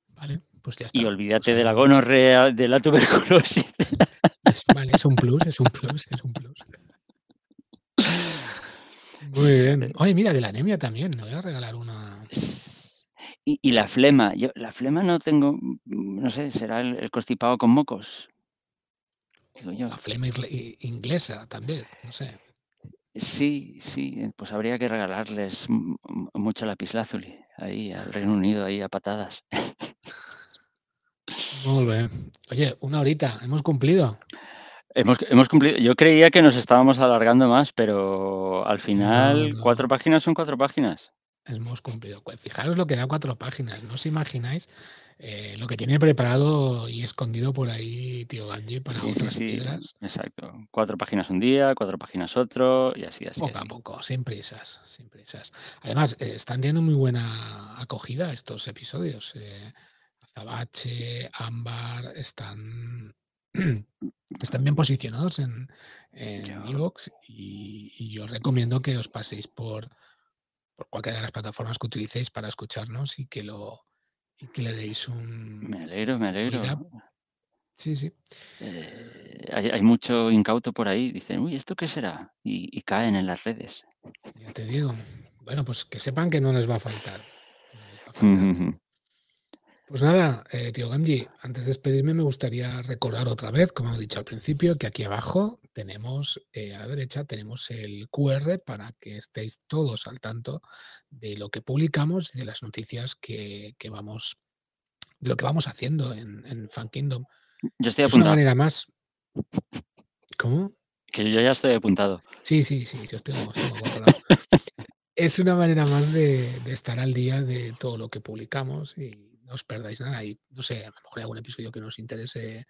Vale, pues ya está. Y olvídate Pues de la gonorrea, de la tuberculosis. es, vale, es un plus, es un plus, es un plus. Muy bien. Oye, mira, de la anemia también. Me voy a regalar una. Y, la flema, yo la flema no tengo, mm, no sé, será el, constipado con mocos. Digo yo. La flema inglesa también, no sé. Sí, sí, pues habría que regalarles mucho lapislázuli ahí al Reino Unido, ahí a patadas. Muy bien. Oye, una horita, hemos cumplido. Hemos, hemos, cumplido. Yo creía que nos estábamos alargando más, pero al final cuatro páginas son cuatro páginas hemos cumplido. Fijaros lo que da cuatro páginas. No os imagináis eh, lo que tiene preparado y escondido por ahí tío Ganji para otras piedras. Exacto. Cuatro páginas un día, cuatro páginas otro y así, así. Poco a poco, sin prisas, sin prisas. Además, eh, están teniendo muy buena acogida estos episodios. Eh, Azabache, Ámbar, están, están bien posicionados en Evox y, y yo recomiendo que os paséis por por cualquiera de las plataformas que utilicéis para escucharnos y que lo y que le deis un. Me alegro, me alegro. Sí, sí. Eh, hay, mucho incauto por ahí. Dicen, uy, ¿esto qué será? Y, caen en las redes. Ya te digo. Bueno, pues que sepan que no les va a faltar. Pues nada, eh, tío Gamji, antes de despedirme me gustaría recordar otra vez, como he dicho al principio, que aquí abajo tenemos, eh, a la derecha, tenemos el QR para que estéis todos al tanto de lo que publicamos y de las noticias que, vamos, de lo que vamos haciendo en, en Fan Kingdom. Yo estoy apuntado. Es una manera más. ¿Cómo? Que yo ya estoy apuntado. Sí, sí, sí, yo estoy, estoy Es una manera más de, de estar al día de todo lo que publicamos y no os perdáis nada. Y no sé, a lo mejor hay algún episodio que nos interese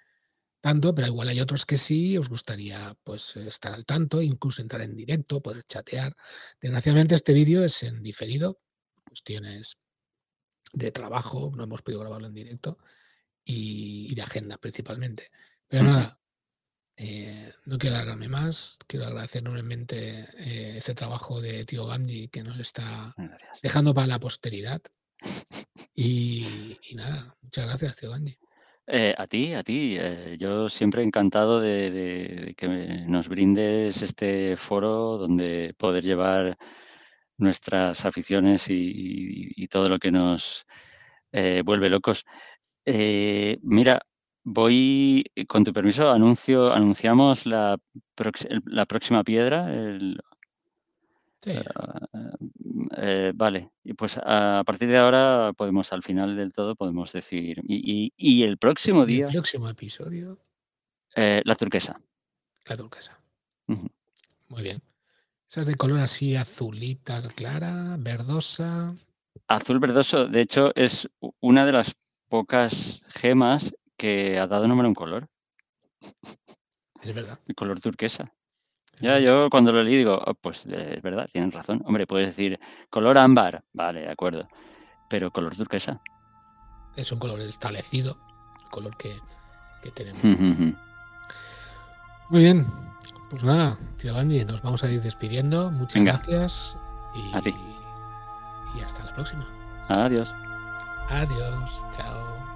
tanto, pero igual hay otros que sí, os gustaría pues estar al tanto, incluso entrar en directo, poder chatear. Desgraciadamente este vídeo es en diferido, cuestiones de trabajo, no hemos podido grabarlo en directo, y, de agenda principalmente. Pero nada, eh, no quiero alargarme más, quiero agradecer enormemente eh, ese trabajo de Tío Gandhi que nos está dejando para la posteridad. Y, nada, muchas gracias, tío Andy. Eh, a ti, a ti. Eh, yo siempre encantado de, que nos brindes este foro donde poder llevar nuestras aficiones y, todo lo que nos eh, vuelve locos. mira, voy, con tu permiso, anuncio, anunciamos la, próxima piedra, Ah, eh, vale, y pues a partir de ahora podemos, al final del todo, podemos decir. Y, el próximo día. El próximo episodio. Eh, la turquesa. La turquesa. Muy bien. Esa es de color así azulita clara, verdosa. Azul verdoso, de hecho, es una de las pocas gemas que ha dado nombre a un color. Es verdad. El color turquesa. Ya, yo cuando lo leí digo, oh, pues es verdad, tienen razón. Hombre, puedes decir color ámbar, vale, de acuerdo, pero color turquesa. Es un color establecido, color que, tenemos. Muy bien, pues nada, tío Gandhi, nos vamos a ir despidiendo. Muchas gracias y, a ti. y hasta la próxima. Adiós. Adiós, chao.